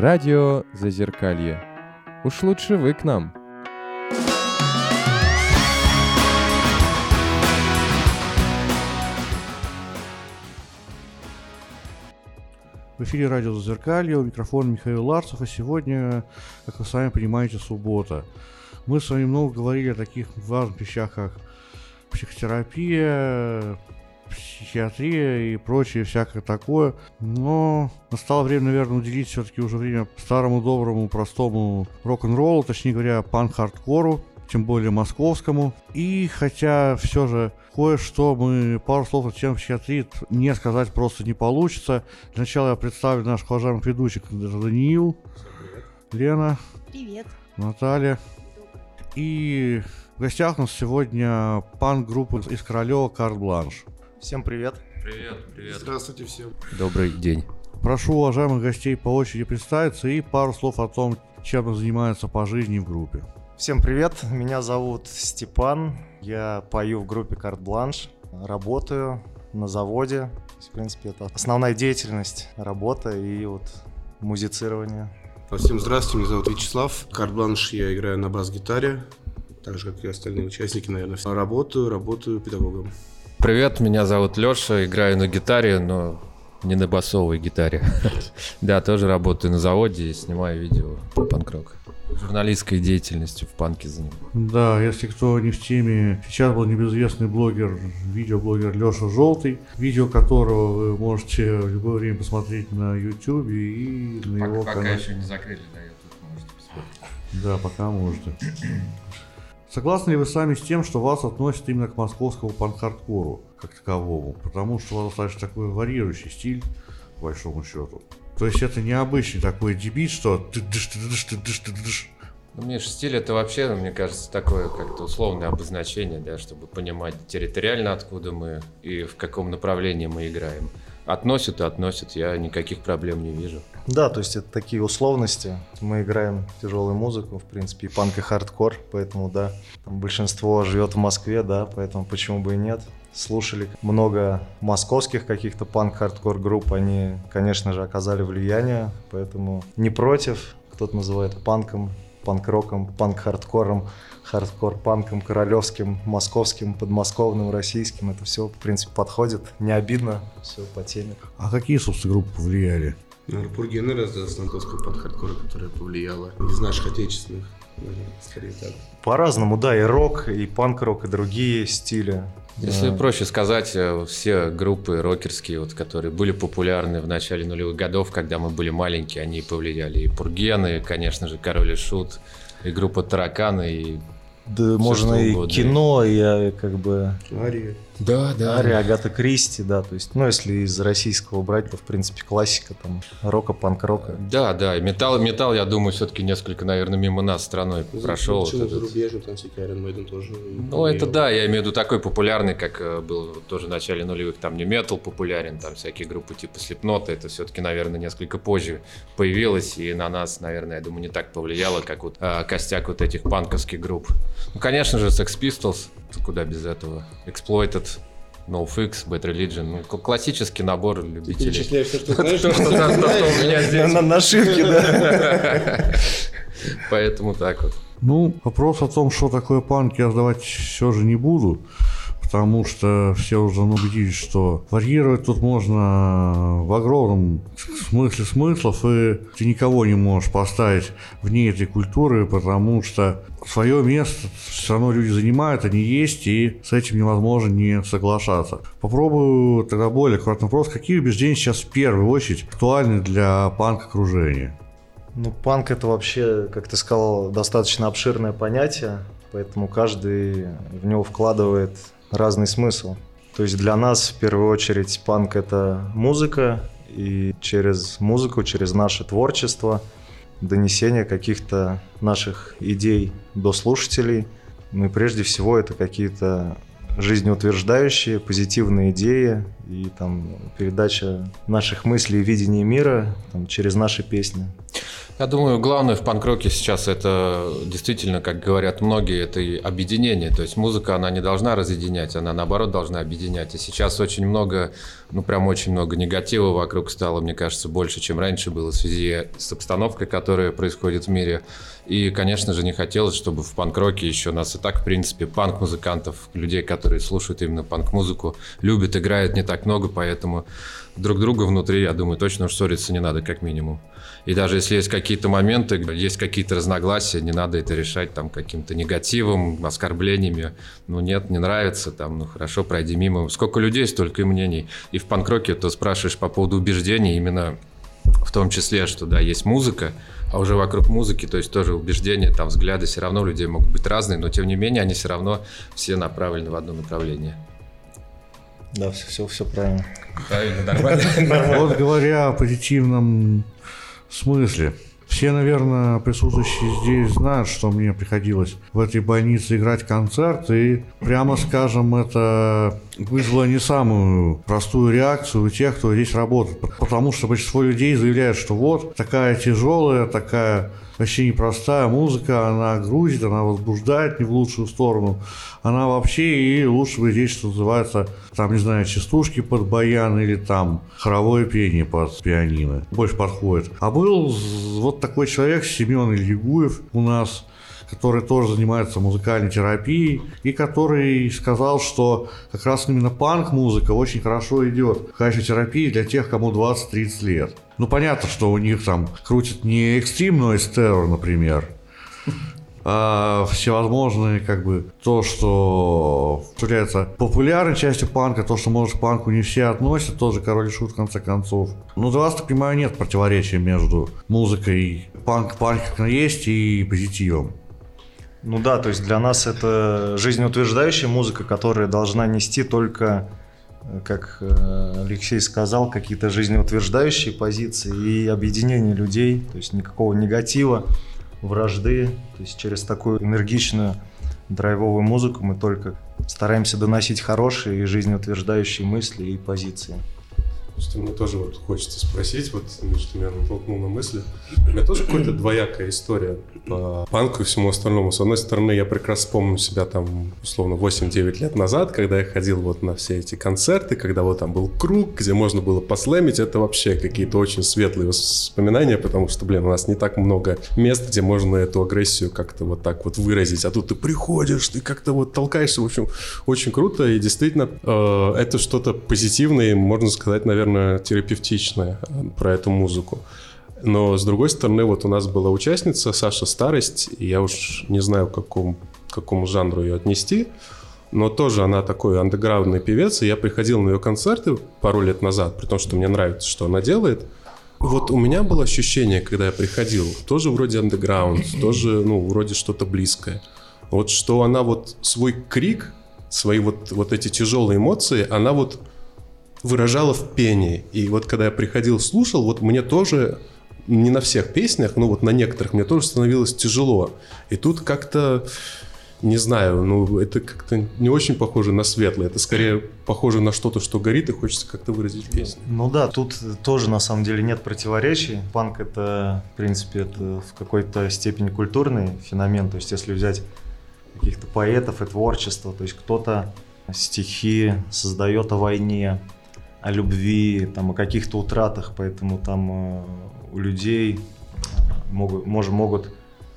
Радио Зазеркалье. Уж лучше вы к нам. В эфире радио Зазеркалье, у микрофона Михаил Ларцев, а сегодня, как вы сами понимаете, суббота. Мы с вами много говорили о таких важных вещах, как психотерапия, психиатрия и прочее всякое такое. Но настало время, наверное, уделить все-таки уже время старому, доброму, простому рок-н-роллу, точнее говоря, панк-хардкору, тем более московскому. И хотя все же кое-что мы, пару слов о тем психиатрии не сказать просто не получится. Для начала я представлю наших уважаемых ведущих. Даниил, Лена, Привет. Наталья. И в гостях у нас сегодня панк-группа из Королева «Карт Бланш». Всем привет. Привет, привет. Здравствуйте всем. Добрый день. Прошу уважаемых гостей по очереди представиться и пару слов о том, чем занимаются по жизни в группе. Всем привет. Меня зовут Степан. Я пою в группе Карт Бланш. Работаю на заводе. В принципе, это основная деятельность, работа и вот музицирование. Всем здравствуйте, меня зовут Вячеслав. Карт-бланш я играю на бас-гитаре, так же, как и остальные участники, наверное. Работаю, работаю педагогом. Привет, меня зовут Лёша, играю на гитаре, но не на басовой гитаре. Да, тоже работаю на заводе и снимаю видео по панк-рок. Журналистской деятельностью в панке занимаюсь. Да, если кто не в теме, сейчас был небезызвестный блогер, видеоблогер Леша Желтый, видео которого вы можете в любое время посмотреть на YouTube и на его канале. не закрыли, да, YouTube можете посмотреть. Да, пока можете. Согласны ли вы сами с тем, что вас относят именно к московскому панк-хардкору как таковому? Потому что у вас достаточно такой варьирующий стиль, по большому счету. То есть это необычный такой дебит, что ты дыш, ты дыш, ты дыш, ты дыш. Ну, Миш, стиль это вообще, ну, мне кажется, такое как-то условное обозначение, да, чтобы понимать территориально, откуда мы и в каком направлении мы играем. Относят и относят, я никаких проблем не вижу. Да, то есть это такие условности. Мы играем тяжелую музыку, в принципе, и панк, и хардкор, поэтому, да, там большинство живет в Москве, да, поэтому почему бы и нет. Слушали много московских каких-то панк-хардкор групп, они, конечно же, оказали влияние, поэтому не против, кто-то называет панком, панк-роком, панк-хардкором, хардкор-панком, королевским, московским, подмосковным, российским. Это все, в принципе, подходит. Не обидно, все по теме. А какие, собственно, группы повлияли? Наверное, Пургены раздался Антонского под-хардкора, которая повлияла. Из наших отечественных, наверное, скорее так. По-разному, да, и рок, и панк-рок, и другие стили. Если Да. проще сказать, э, все группы рокерские, вот, которые были популярны в начале нулевых годов, когда мы были маленькие, они повлияли. И Пургены, конечно же, Король и Шут, и группа Тараканы, и... Да, можно что и угодно. кино, и а, как бы Ария. Да, Ария, Агата Кристи, да, то есть, ну, если из российского брать, то, в принципе, классика там, рока, панк-рока. Да, да, и металл, металл, я думаю, все-таки несколько, наверное, мимо нас страной прошел. Почему вот этот. зарубежный, там Iron Maiden тоже. Ну, это да, я имею в виду такой популярный, как э, был тоже в начале нулевых, там не метал популярен, там всякие группы типа Слепнота, это все-таки, наверное, несколько позже появилось, и на нас, наверное, я думаю, не так повлияло, как вот э, костяк вот этих панковских групп. Ну, конечно же, Sex Pistols, куда без этого, Exploited, NoFX, Bad Religion, ну, классический набор любителей. Перечисляешь все, что знаешь. То, что там- то, что у меня здесь. На нашивке, да. Поэтому так вот. Ну, вопрос о том, что такое панк, я задавать все же не буду, потому что все уже убедились, что варьировать тут можно в огромном смысле смыслов, и ты никого не можешь поставить вне этой культуры, потому что свое место все равно люди занимают, они есть, и с этим невозможно не соглашаться. Попробую тогда более аккуратный вопрос. Какие убеждения сейчас в первую очередь актуальны для панк-окружения? Ну, панк это вообще, как ты сказал, достаточно обширное понятие, поэтому каждый в него вкладывает разный смысл. То есть для нас в первую очередь панк это музыка, и через музыку, через наше творчество, донесение каких-то наших идей до слушателей. Ну и прежде всего это какие-то жизнеутверждающие, позитивные идеи и там передача наших мыслей и видения мира там, через наши песни. Я думаю, главное в панк-роке сейчас это действительно, как говорят многие, это и объединение. То есть музыка, она не должна разъединять, она наоборот должна объединять. И сейчас очень много, ну прям очень много негатива вокруг стало, мне кажется, больше, чем раньше было в связи с обстановкой, которая происходит в мире. И, конечно же, не хотелось, чтобы в панк-роке еще нас и так, в принципе, панк-музыкантов, людей, которые слушают именно панк-музыку, любят, играют не так много, поэтому друг друга внутри, я думаю, точно уж ссориться не надо, как минимум. И даже если есть какие-то моменты, есть какие-то разногласия, не надо это решать там каким-то негативом, оскорблениями. Ну нет, не нравится, там, ну хорошо, пройди мимо. Сколько людей, столько и мнений. И в панк-роке то спрашиваешь по поводу убеждений, именно в том числе, что да, есть музыка, а уже вокруг музыки, то есть тоже убеждения, там взгляды все равно у людей могут быть разные, но тем не менее они все равно все направлены в одно направление. Да, все, все, все правильно. Правильно, нормально. Вот говоря о позитивном смысле, все, наверное, присутствующие здесь знают, что мне приходилось в этой больнице играть концерт, и, прямо скажем, это вызвало не самую простую реакцию у тех, кто здесь работает, потому что большинство людей заявляют, что вот такая тяжелая, такая вообще непростая музыка, она грузит, она возбуждает не в лучшую сторону, она вообще и лучше бы здесь, что называется, там, не знаю, частушки под баян или там хоровое пение под пианино. Больше подходит. А был вот такой человек, Семен Ильягуев у нас, который тоже занимается музыкальной терапией, и который сказал, что как раз именно панк-музыка очень хорошо идет в качестве терапии для тех, кому 20-30 лет. Ну, понятно, что у них там крутит не Noise Terror, например, а всевозможные, как бы, то, что является популярной частью панка, то, что, может, к панку не все относят, тоже король и шут, в конце концов. Но для вас, так понимаю, нет противоречия между музыкой панк, панк как есть и позитивом. Ну да, то есть для нас это жизнеутверждающая музыка, которая должна нести только, э, как э, Алексей сказал, какие-то жизнеутверждающие позиции и объединение людей, то есть никакого негатива, вражды. То есть через такую энергичную драйвовую музыку мы только стараемся доносить хорошие и жизнеутверждающие мысли и позиции. Что мне тоже вот хочется спросить, вот что меня натолкнул на мысли. У меня тоже какая-то двоякая история по панку и всему остальному. С одной стороны, я прекрасно помню себя там, условно, 8-9 лет назад, когда я ходил вот на все эти концерты, когда вот там был круг, где можно было послэмить. Это вообще какие-то очень светлые воспоминания, потому что, блин, у нас не так много мест, где можно эту агрессию как-то вот так вот выразить. А тут ты приходишь, ты как-то вот толкаешься. В общем, очень круто. И действительно, э, это что-то позитивное, можно сказать, наверное, наверное, терапевтичное э, про эту музыку. Но, с другой стороны, вот у нас была участница Саша Старость, и я уж не знаю, к какому, к какому жанру ее отнести, но тоже она такой андеграундный певец, и я приходил на ее концерты пару лет назад, при том, что мне нравится, что она делает. Вот у меня было ощущение, когда я приходил, тоже вроде андеграунд, тоже, ну, вроде что-то близкое. Вот что она вот свой крик, свои вот, вот эти тяжелые эмоции, она вот выражала в пении. И вот когда я приходил, слушал, вот мне тоже не на всех песнях, но вот на некоторых мне тоже становилось тяжело. И тут как-то, не знаю, ну это как-то не очень похоже на светлое. Это скорее похоже на что-то, что горит и хочется как-то выразить в песне. Ну да, тут тоже на самом деле нет противоречий. Панк это, в принципе, это в какой-то степени культурный феномен. То есть если взять каких-то поэтов и творчество, то есть кто-то стихи создает о войне, о любви, там, о каких-то утратах, поэтому там э, у людей могут, мож, могут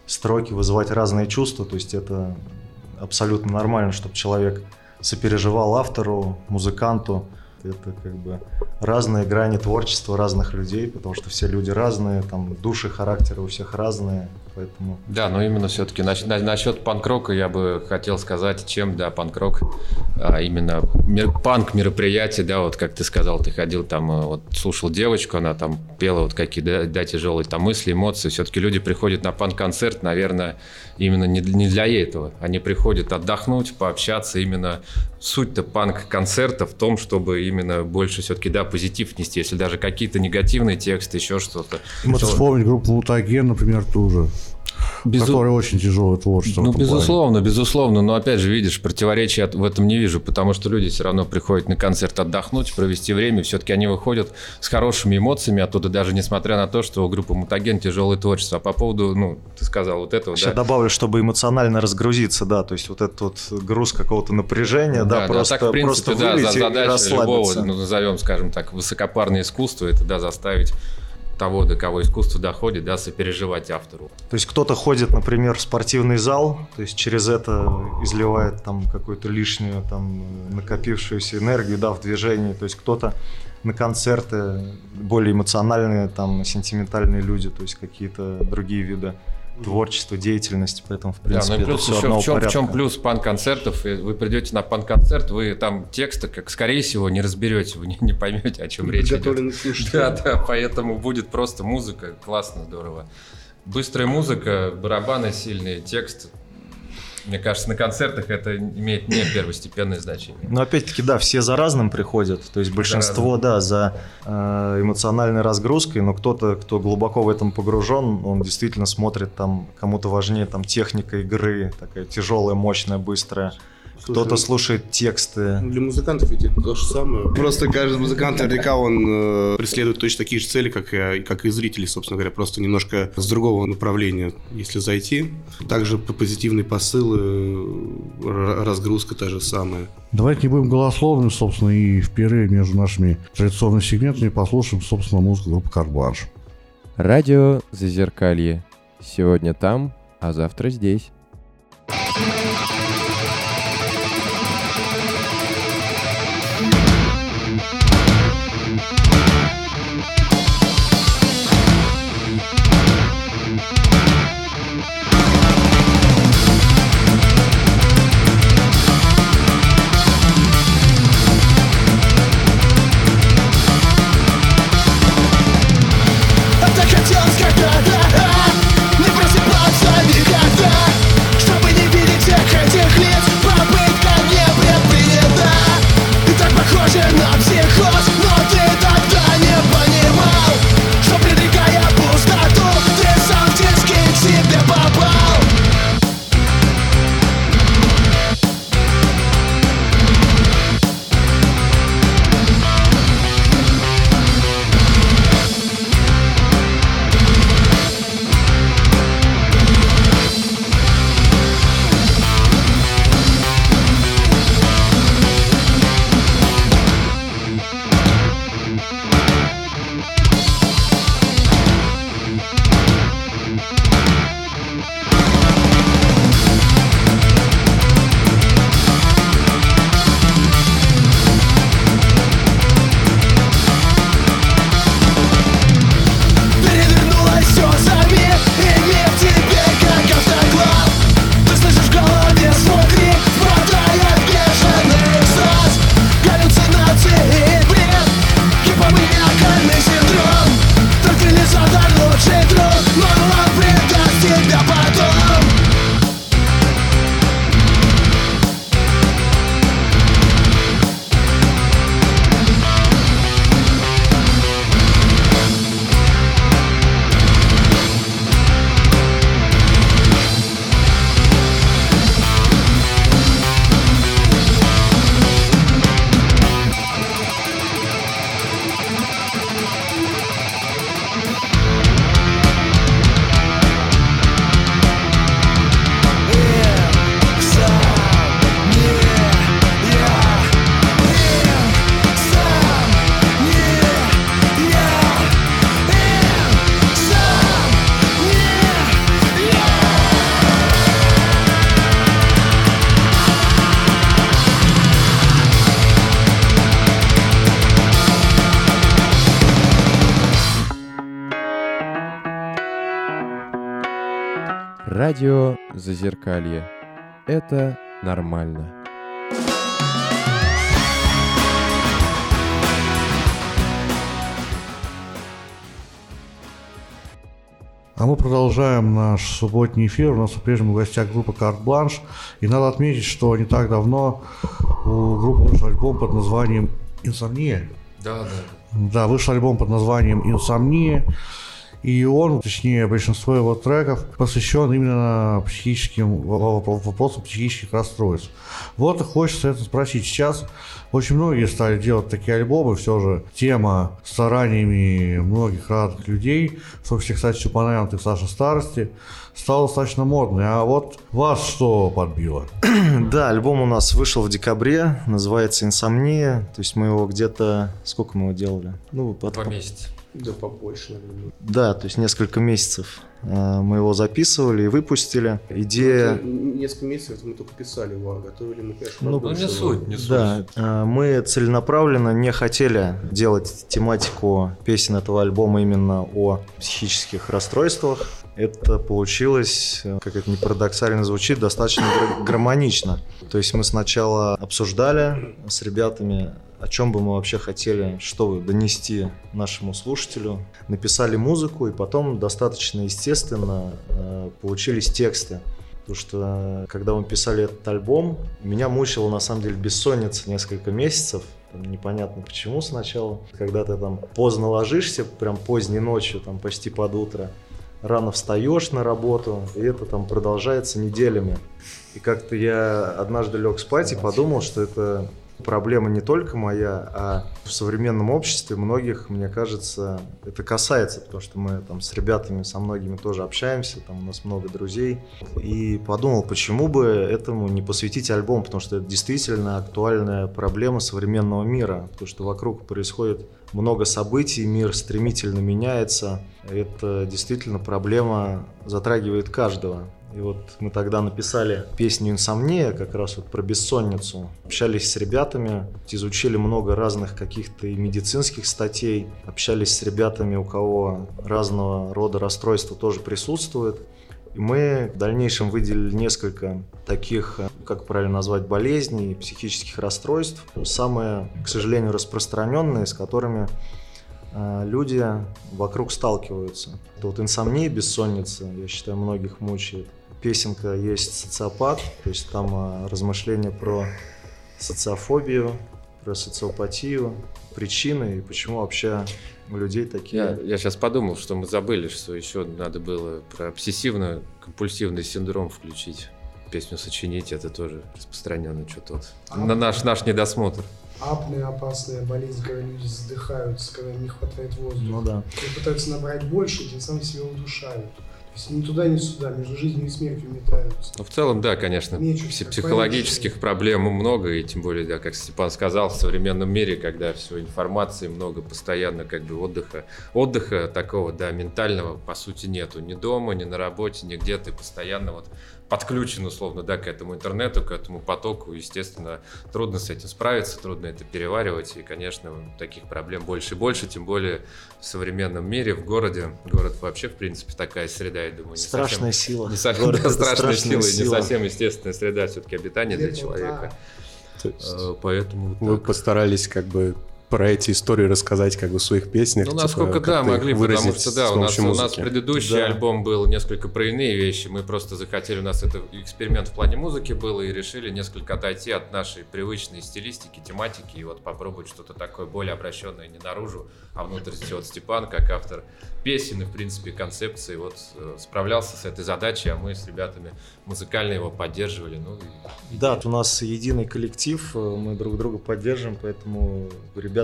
строки вызывать разные чувства, то есть это абсолютно нормально, чтобы человек сопереживал автору, музыканту, это как бы разные грани творчества разных людей, потому что все люди разные, там души, характеры у всех разные, поэтому... Да, но именно все-таки на, на, насчет панк-рока я бы хотел сказать, чем, да, панк-рок, а, именно мир, панк мероприятие, да, вот как ты сказал, ты ходил там, э, вот слушал девочку, она там пела вот какие, да, да тяжелые там мысли, эмоции, все-таки люди приходят на панк-концерт, наверное, именно не, не для этого, они приходят отдохнуть, пообщаться, именно суть-то панк-концерта в том, чтобы именно больше все-таки, да, позитив нести, если даже какие-то негативные тексты, еще что-то. Вот что... вспомнить группу Мутаген, например, тоже. Безу- который очень тяжелое творчество. Ну, этом плане. безусловно, безусловно. Но опять же, видишь, противоречия от- в этом не вижу, потому что люди все равно приходят на концерт отдохнуть, провести время. Все-таки они выходят с хорошими эмоциями оттуда, даже несмотря на то, что у группы Мутаген тяжелое творчество. А по поводу, ну, ты сказал вот этого, Сейчас да? добавлю, чтобы эмоционально разгрузиться, да, то есть вот этот вот груз какого-то напряжения, да, просто, так, в принципе, просто да, за- задача любого, ну, назовем, скажем так, высокопарное искусство, это, да, заставить того, до кого искусство доходит, да, сопереживать автору. То есть кто-то ходит, например, в спортивный зал, то есть через это изливает там какую-то лишнюю там накопившуюся энергию, да, в движении. То есть кто-то на концерты более эмоциональные, там, сентиментальные люди, то есть какие-то другие виды творчества, деятельности, поэтому, в принципе, да, ну и это плюс все еще одного в чем, в чем плюс пан-концертов? И Вы придете на пан-концерт, вы там текста, как скорее всего, не разберете, вы не, не поймете, о чем речь идет. Слушателей. Да, да, поэтому будет просто музыка, классно, здорово. Быстрая музыка, барабаны сильные, текст. Мне кажется, на концертах это имеет не первостепенное значение. Но опять-таки, да, все за разным приходят. То есть большинство, да, за э, эмоциональной разгрузкой, но кто-то, кто глубоко в этом погружен, он действительно смотрит там, кому-то важнее там техника игры, такая тяжелая, мощная, быстрая. Кто-то слушает тексты. Для музыкантов ведь это то же самое. Просто каждый музыкант наверняка он э, преследует точно такие же цели, как и, как и зрители, собственно говоря, просто немножко с другого направления, если зайти. Также по- позитивные посылы, э, разгрузка та же самая. Давайте не будем голословными, собственно, и в перерыве между нашими традиционными сегментами послушаем, собственно, музыку группы Карбанш. Радио Зазеркалье. Сегодня там, а завтра здесь. Зазеркалье. Это нормально. А мы продолжаем наш субботний эфир. У нас по-прежнему в гостях группа Карт Бланш. И надо отметить, что не так давно у группы вышел альбом под названием «Инсомния». Да, да. Да, вышел альбом под названием «Инсомния». И он, точнее, большинство его треков посвящен именно психическим вопросам психических расстройств. Вот и хочется это спросить. Сейчас очень многие стали делать такие альбомы, все же тема стараниями многих разных людей, в том числе, кстати, упомянутых Саша Старости, стала достаточно модной. А вот вас что подбило? Да, альбом у нас вышел в декабре, называется «Инсомния». То есть мы его где-то... Сколько мы его делали? Ну, под... Два месяца. Да побольше, наверное. Да, то есть несколько месяцев э, мы его записывали и выпустили. Идея... Это Несколько месяцев мы только писали его, а готовили мы, конечно, Ну. Ну, не суть, не суть. Да, э, мы целенаправленно не хотели делать тематику песен этого альбома именно о психических расстройствах. Это получилось, э, как это не парадоксально звучит, достаточно гармонично. То есть мы сначала обсуждали с ребятами, о чем бы мы вообще хотели, что донести нашему слушателю, написали музыку, и потом достаточно естественно э, получились тексты. Потому что э, когда мы писали этот альбом, меня мучила на самом деле бессонница несколько месяцев. Там непонятно почему сначала. Когда ты там поздно ложишься, прям поздней ночью, там почти под утро, рано встаешь на работу, и это там продолжается неделями. И как-то я однажды лег спать и подумал, что это проблема не только моя, а в современном обществе многих, мне кажется, это касается, потому что мы там с ребятами, со многими тоже общаемся, там у нас много друзей. И подумал, почему бы этому не посвятить альбом, потому что это действительно актуальная проблема современного мира, потому что вокруг происходит много событий, мир стремительно меняется. Это действительно проблема затрагивает каждого. И вот мы тогда написали песню «Инсомния», как раз вот про бессонницу. Общались с ребятами, изучили много разных каких-то и медицинских статей, общались с ребятами, у кого разного рода расстройства тоже присутствует. И мы в дальнейшем выделили несколько таких, как правильно назвать, болезней, психических расстройств. Самые, к сожалению, распространенные, с которыми э, люди вокруг сталкиваются. Это вот инсомния, бессонница, я считаю, многих мучает. Песенка есть «Социопат», то есть там э, размышления про социофобию, про социопатию, причины и почему вообще у людей такие... Я, я сейчас подумал, что мы забыли, что еще надо было про обсессивно-компульсивный синдром включить. Песню сочинить, это тоже распространенный что-то вот. На наш, наш недосмотр. Апная опасная болезнь, когда люди задыхаются, когда им не хватает воздуха. Ну да. И пытаются набрать больше, тем самым себя удушают. Ни туда, ни сюда, между жизнью и смертью метаются. Ну, в целом, да, конечно, пси- психологических проблем много, и тем более, да, как Степан сказал, в современном мире, когда все информации много, постоянно как бы отдыха, отдыха такого, да, ментального, по сути, нету. Ни дома, ни на работе, нигде ты постоянно вот подключен, условно, да, к этому интернету, к этому потоку. Естественно, трудно с этим справиться, трудно это переваривать, и, конечно, таких проблем больше и больше, тем более в современном мире, в городе. Город вообще, в принципе, такая среда, я думаю, не совсем- Страшная сила. не совсем Город да, это страшная страшная сила, и не сила. совсем естественная среда все-таки обитания для Где-то человека. Есть Э, Поэтому Вы так. постарались как бы про эти истории рассказать как бы в своих песнях. Ну, типа, насколько да, как-то их могли, потому что да, у нас, у нас предыдущий Да. альбом был несколько про иные вещи. Мы просто захотели, у нас это эксперимент в плане музыки был, и решили несколько отойти от нашей привычной стилистики, тематики, и вот попробовать что-то такое более обращенное не наружу, а внутрь. Вот Степан, как автор песен и, в принципе, концепции, вот э, справлялся с этой задачей, а мы с ребятами музыкально его поддерживали. Ну, и- Да, у нас единый коллектив, э, мы друг друга поддерживаем, поэтому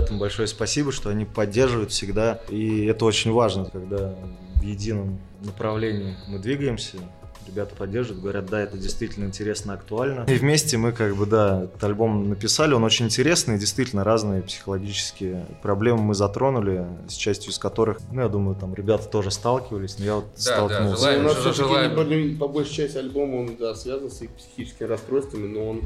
ребятам большое спасибо, что они поддерживают всегда. И это очень важно, когда в едином направлении мы двигаемся. Ребята поддерживают, говорят, да, это действительно интересно, актуально. И вместе мы как бы, да, этот альбом написали, он очень интересный, действительно разные психологические проблемы мы затронули, с частью из которых, ну, я думаю, там ребята тоже сталкивались, но я вот да, столкнулся. желаем- у нас желаем- все-таки по большей части альбома он да, связан с их психическими расстройствами, но он,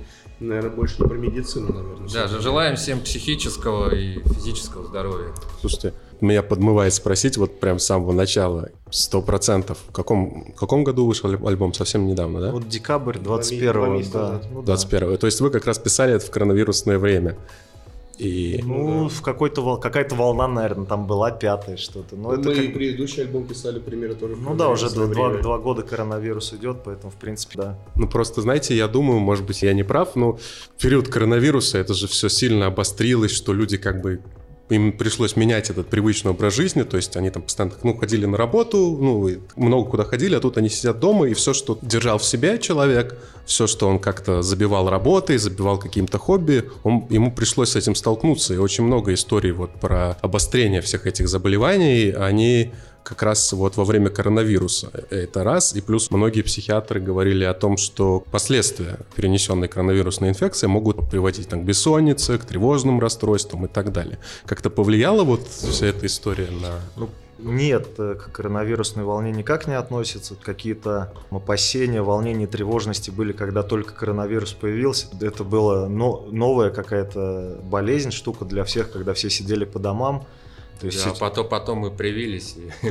наверное, больше не про медицину, наверное. Да, же желаем всем психического и физического здоровья. Слушайте, меня подмывает спросить вот прям с самого начала, сто процентов. В каком, в каком году вышел аль- альбом? Совсем недавно, да? Вот декабрь Два 21 месяца да. назад. Ну, да. 21 То есть вы как раз писали это в коронавирусное время. И Ну, в какой-то вол- какая-то волна, наверное, там была пятая что-то. Но Мы это и как- предыдущий альбом писали примерно тоже. Ну да, уже два, время. два года коронавирус идет, поэтому, в принципе, да. Ну, просто, знаете, я думаю, может быть, я не прав, но в период коронавируса это же все сильно обострилось, что люди как бы им пришлось менять этот привычный образ жизни, то есть они там постоянно ну, ходили на работу, ну, много куда ходили, а тут они сидят дома, и все, что держал в себе человек, все, что он как-то забивал работой, забивал каким-то хобби, он, ему пришлось с этим столкнуться, и очень много историй вот про обострение всех этих заболеваний, они как раз вот во время коронавируса. Это раз. И плюс многие психиатры говорили о том, что последствия перенесенной коронавирусной инфекции могут приводить там, к бессоннице, к тревожным расстройствам и так далее. Как-то повлияла вот вся эта история на... Ну, нет, э, к коронавирусной волне никак не относится. Какие-то опасения, волнения, тревожности были, когда только коронавирус появился. Это была но, новая какая-то болезнь, штука для всех, когда все сидели по домам. То есть да, сейчас... потом, потом мы привились и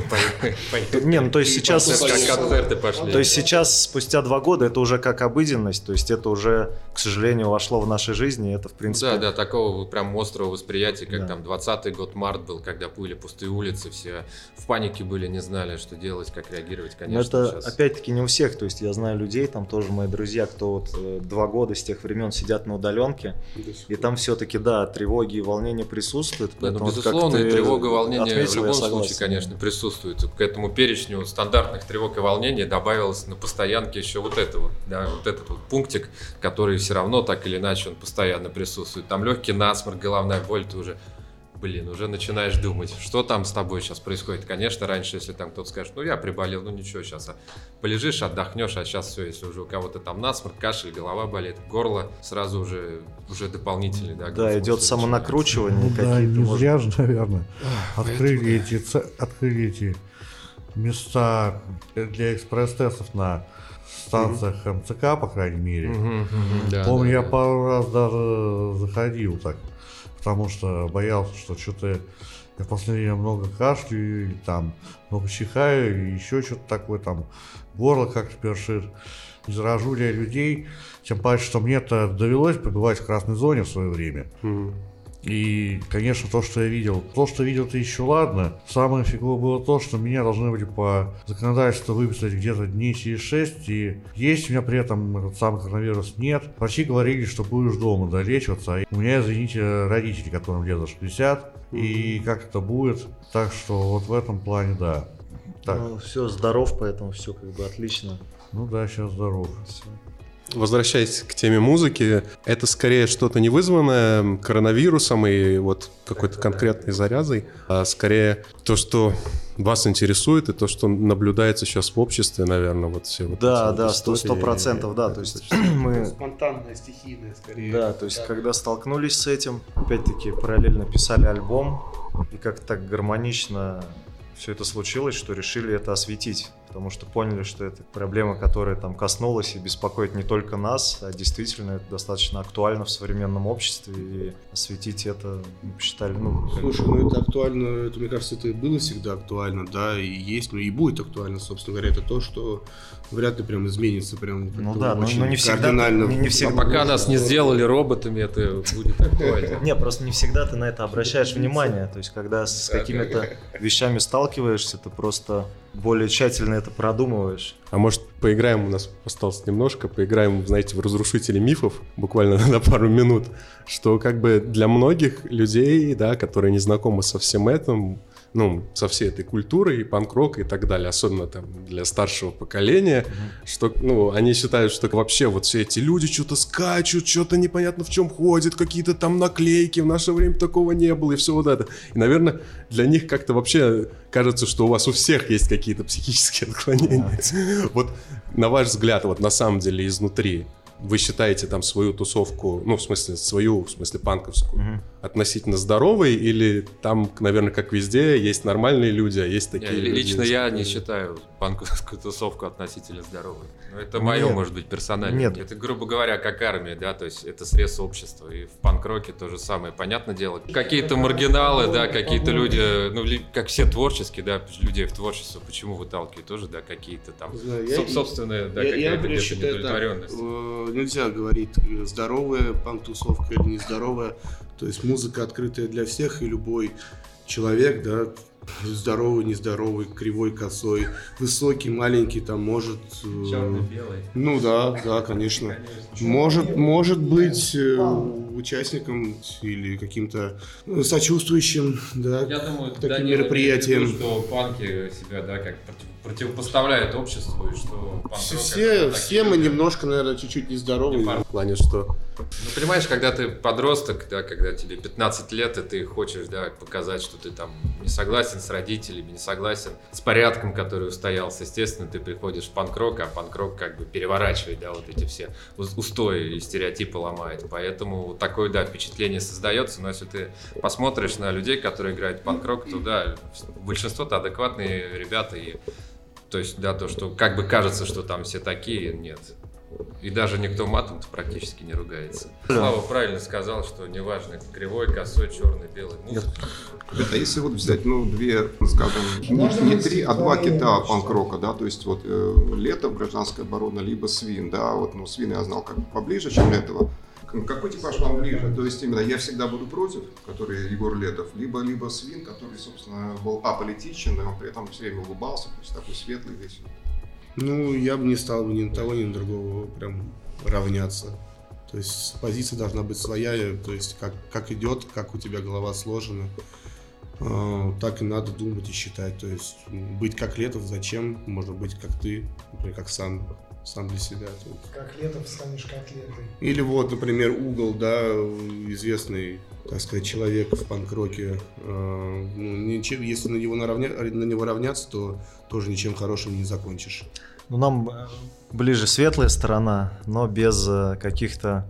поехали. Не, ну то есть сейчас... Как концерты пошли. То есть сейчас, спустя два года, это уже как обыденность, то есть это уже, к сожалению, вошло в нашей жизни, это в принципе... Да, да, такого прям острого восприятия, как там 20-й год, март был, когда были пустые улицы, все в панике были, не знали, что делать, как реагировать, конечно. Но это опять-таки не у всех, то есть я знаю людей, там тоже мои друзья, кто вот э, два года с тех времен сидят на удаленке, и там все-таки, да, тревоги и волнения присутствуют. Да, ну, безусловно, тревога тревога, волнение Отметил, в любом случае, конечно, присутствует. К этому перечню стандартных тревог и волнений добавилось на постоянке еще вот это вот, да, вот этот вот пунктик, который все равно так или иначе он постоянно присутствует. Там легкий насморк, головная боль, ты уже блин, уже начинаешь думать, что там с тобой сейчас происходит. Конечно, раньше, если там кто-то скажет, ну я приболел, ну ничего, сейчас а полежишь, отдохнешь, а сейчас все, если уже у кого-то там насморк, кашель, голова болит, горло, сразу уже, уже дополнительный, да. Да, идет самонакручивание. Ну, да, не может... зря же, наверное, открыли эти, открыли эти места для экспресс-тестов на станциях МЦК, по крайней мере. Помню, я пару раз даже заходил так потому что боялся, что что-то я в последнее время много кашляю, или там много чихаю, или еще что-то такое, там горло как-то першит. Заражу ли я людей, тем паче, что мне-то довелось побывать в красной зоне в свое время. Mm-hmm. И, конечно, то, что я видел, то, что видел-то еще ладно. Самое фиговое было то, что меня должны были по законодательству выписать где-то дней через 6, и есть у меня при этом этот самый коронавирус нет. Врачи говорили, что будешь дома долечиваться. И у меня, извините, родители, которым лет за 60, и как это будет. Так что вот в этом плане, да. Так. Ну, все, здоров, поэтому все как бы отлично. Ну да, сейчас здоров. Все. Возвращаясь к теме музыки, это скорее что-то не вызванное коронавирусом и вот какой-то конкретной зарязой, а скорее то, что вас интересует и то, что наблюдается сейчас в обществе, наверное, вот все вот Да, да, сто процентов, да, то есть мы... Спонтанное, стихийное, скорее. Да, то есть когда столкнулись с этим, опять-таки параллельно писали альбом, и как так гармонично все это случилось, что решили это осветить потому что поняли, что это проблема, которая там коснулась и беспокоит не только нас, а действительно это достаточно актуально в современном обществе, и осветить это посчитали, ну... Слушай, ну это актуально, это, мне кажется, это было всегда актуально, да, и есть, ну и будет актуально, собственно говоря, это то, что вряд ли прям изменится прям ну да, но, но не всегда, не, не всегда. А пока нас не сделали роботами, это будет актуально. Не, просто не всегда ты на это обращаешь внимание, то есть когда с какими-то вещами сталкиваешься, ты просто более тщательно это продумываешь. А может, поиграем, у нас осталось немножко, поиграем, знаете, в разрушители мифов, буквально на пару минут, что как бы для многих людей, да, которые не знакомы со всем этим, ну, со всей этой культурой, и панк-рок и так далее, особенно там для старшего поколения, mm-hmm. что, ну, они считают, что вообще вот все эти люди что-то скачут, что-то непонятно в чем ходят, какие-то там наклейки, в наше время такого не было, и все вот это. И, наверное, для них как-то вообще кажется, что у вас у всех есть какие-то психические отклонения. Mm-hmm. Вот на ваш взгляд, вот на самом деле изнутри, вы считаете там свою тусовку, ну, в смысле, свою, в смысле, панковскую, угу. относительно здоровой, или там, наверное, как везде, есть нормальные люди, а есть такие я, люди? Лично я не считаю панковскую тусовку относительно здоровой. Но это мое, Нет. может быть, персональное. Нет. Это, грубо говоря, как армия, да, то есть это срез общества. И в панк-роке то же самое. Понятное дело, какие-то маргиналы, да, какие-то люди, ну, как все творческие, да, людей в творчество, почему выталкивают тоже, да, какие-то там Знаю, я, собственные, да, какая-то недовлетворенность. Нельзя говорить, э, здоровая панк-тусовка или нездоровая. То есть музыка открытая для всех, и любой человек, да, здоровый, нездоровый, кривой, косой, высокий, маленький, там может... Черный, белый. Ну да, да, конечно. конечно. Может, может быть, э, участникам или каким-то ну, сочувствующим, да, Я думаю, таким Данила мероприятиям. виду, что панки себя, да, как против- противопоставляют обществу, и что Все, все, мы люди. немножко, наверное, чуть-чуть нездоровы. Не В плане, что Ну, понимаешь, когда ты подросток, да, когда тебе 15 лет, и ты хочешь, да, показать, что ты там не согласен с родителями, не согласен с порядком, который устоялся, естественно, ты приходишь в панк-рок, а панк-рок как бы переворачивает, да, вот эти все ус- устои и стереотипы ломает. Поэтому такое, да, впечатление создается, но если ты посмотришь на людей, которые играют в панк-рок, то, да, большинство-то адекватные ребята, и то есть, да, то, что как бы кажется, что там все такие, нет. И даже никто матом практически не ругается. Слава правильно сказал, что неважно, кривой, косой, черный, белый. Музыка. Это если вот взять, ну, две, скажем, не, не три, а два кита панк-рока, да, то есть вот э, лето, гражданская оборона, либо свин, да, вот, ну, свин я знал как бы поближе, чем этого. К- Какой типаж вам ближе? То есть именно я всегда буду против, который Егор Летов, либо, либо свин, который, собственно, был аполитичен, но при этом все время улыбался, то есть такой светлый весь. Ну, я бы не стал ни на того, ни на другого прям равняться. То есть позиция должна быть своя, то есть как, как идет, как у тебя голова сложена, э, так и надо думать и считать. То есть быть как Летов, зачем? Можно быть как ты, например, как сам, сам для себя. Как летом станешь котлетой. Или вот, например, Угол, да, известный, так сказать, человек в панк-роке. э, ну, ничем- если на него, наравня- на него равняться, то тоже ничем хорошим не закончишь. Ну, нам э, ближе светлая сторона, но без э, каких-то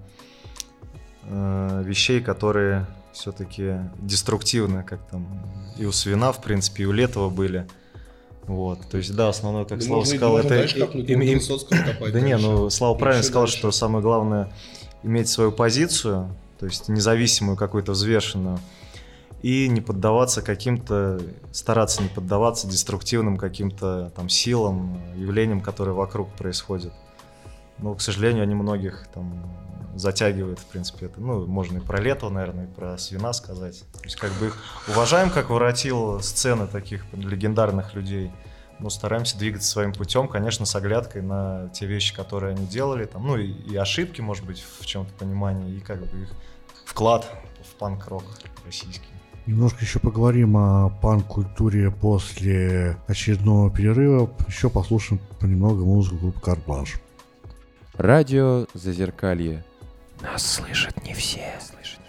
э, вещей, которые все-таки деструктивны, как там и у Свина, в принципе, и у Летова были. Вот, то есть, да, основное, как Да Слава можно- сказал, можно это... дальше им- им- копать Да не, ну, Слава правильно сказал, дальше. что самое главное иметь свою позицию, то есть независимую какую-то взвешенную, и не поддаваться каким-то, стараться не поддаваться деструктивным каким-то там силам, явлениям, которые вокруг происходят. Но, к сожалению, они многих там затягивают, в принципе, это. Ну, можно и про Лето, наверное, и про Свина сказать. То есть, как бы их уважаем, как воротил сцены таких легендарных людей, но стараемся двигаться своим путем, конечно, с оглядкой на те вещи, которые они делали, там, ну, и, и ошибки, может быть, в чем-то понимании, и как бы их вклад в панк-рок российский. Немножко еще поговорим о панк-культуре после очередного перерыва. Еще послушаем понемногу музыку группы Карт Бланш. Радио Зазеркалье. Нас слышат не все. Слышат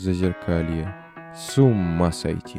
Зазеркалье. С ума сойти.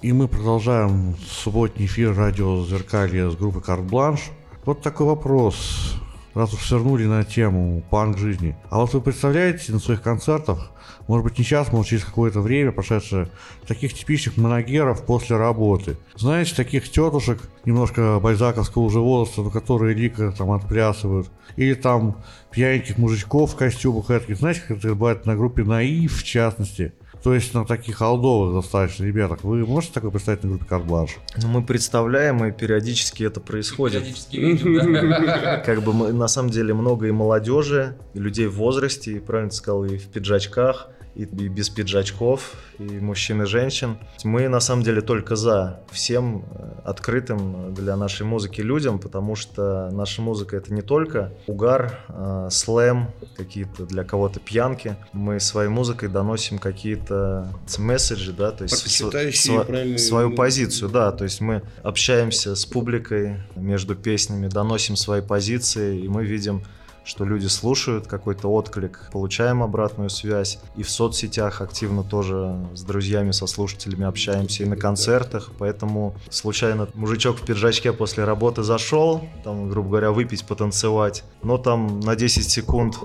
И мы продолжаем субботний эфир радио «Зеркалье» с группой «Карт Бланш». Вот такой вопрос, раз уж свернули на тему панк жизни. А вот вы представляете на своих концертах, может быть не сейчас, может через какое-то время, прошедшее, таких типичных моногеров после работы. Знаете, таких тетушек, немножко бальзаковского уже возраста, но которые лика там отплясывают. Или там пьяненьких мужичков в костюмах. Знаете, как это бывает на группе «Наив», в частности. То есть на таких алдовых достаточно ребятах. Вы можете такое представить на группе «Карт-бланш»? Ну, мы представляем, и периодически это происходит. Периодически видим, да. Как бы мы- на самом деле много и молодежи, и людей в возрасте, и правильно сказал, и в пиджачках, и, и без пиджачков, и мужчин и женщин. Мы на самом деле только за всем э, открытым для нашей музыки людям, потому что наша музыка это не только угар, э, слэм, какие-то для кого-то пьянки. Мы своей музыкой доносим какие-то месседжи, да, то есть сва- правильные- свою позицию, да, то есть мы общаемся с публикой между песнями, доносим свои позиции, и мы видим, что люди слушают какой-то отклик, получаем обратную связь, и в соцсетях активно тоже с друзьями, со слушателями общаемся, и на концертах, поэтому случайно мужичок в пиджачке после работы зашел, там, грубо говоря, выпить, потанцевать, но там на 10 секунд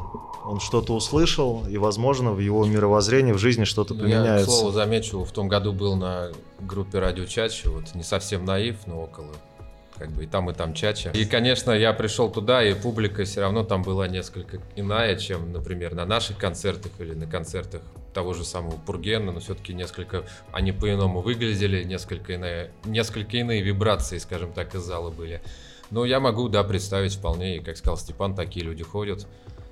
он что-то услышал, и, возможно, в его мировоззрении, в жизни что-то Ну, Я, к слову, замечу, в том году был на группе Радио Чача, вот не совсем наив, но около. Как бы и там, и там Чача. И, конечно, я пришел туда, и публика все равно там была несколько иная, чем, например, на наших концертах или на концертах того же самого Пургена, но все-таки несколько они по-иному выглядели, несколько иные, несколько иные вибрации, скажем так, из зала были. Но я могу, да, представить вполне, и, как сказал Степан, такие люди ходят.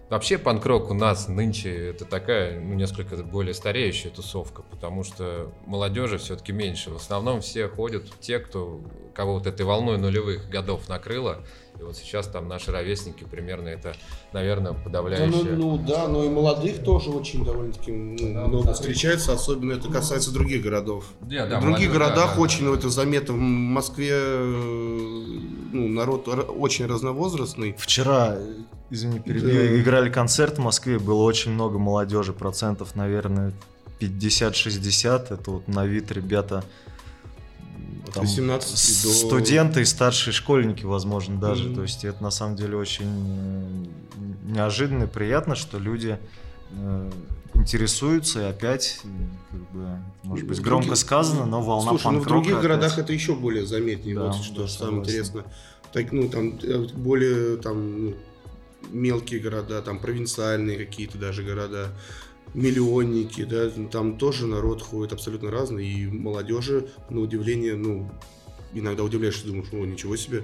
Вообще панк-рок у нас нынче это такая, ну, несколько более стареющая тусовка, потому что молодежи все-таки меньше. В основном все ходят те, кто, кого вот этой волной нулевых годов накрыло. И вот сейчас там наши ровесники примерно это, наверное, Да, ну, подавляющее. ну да, но и молодых тоже очень довольно-таки ну, много встречается, особенно это касается других городов. Да, да, в других городах да, да, очень да. это заметно. В Москве э, ну, народ очень разновозрастный. Вчера, извини, перебью, Да. играли концерт в Москве, было очень много молодежи, процентов, наверное, 50-60. Это вот на вид ребята там 18 до... студенты и старшие школьники, возможно, даже. Мгм. То есть это на самом деле очень неожиданно и приятно, что люди э, интересуются и опять, как бы, может быть, громко других- сказано, но волна Слушай, ну в других опять. городах это еще более заметнее. Да, вот что да, самое согласен. интересно. Так, ну, там э, более там ну, мелкие города, там провинциальные какие-то даже города, миллионники, да, там тоже народ ходит абсолютно разный, и молодежи, на удивление, ну, иногда удивляешься, думаешь, о, ничего себе,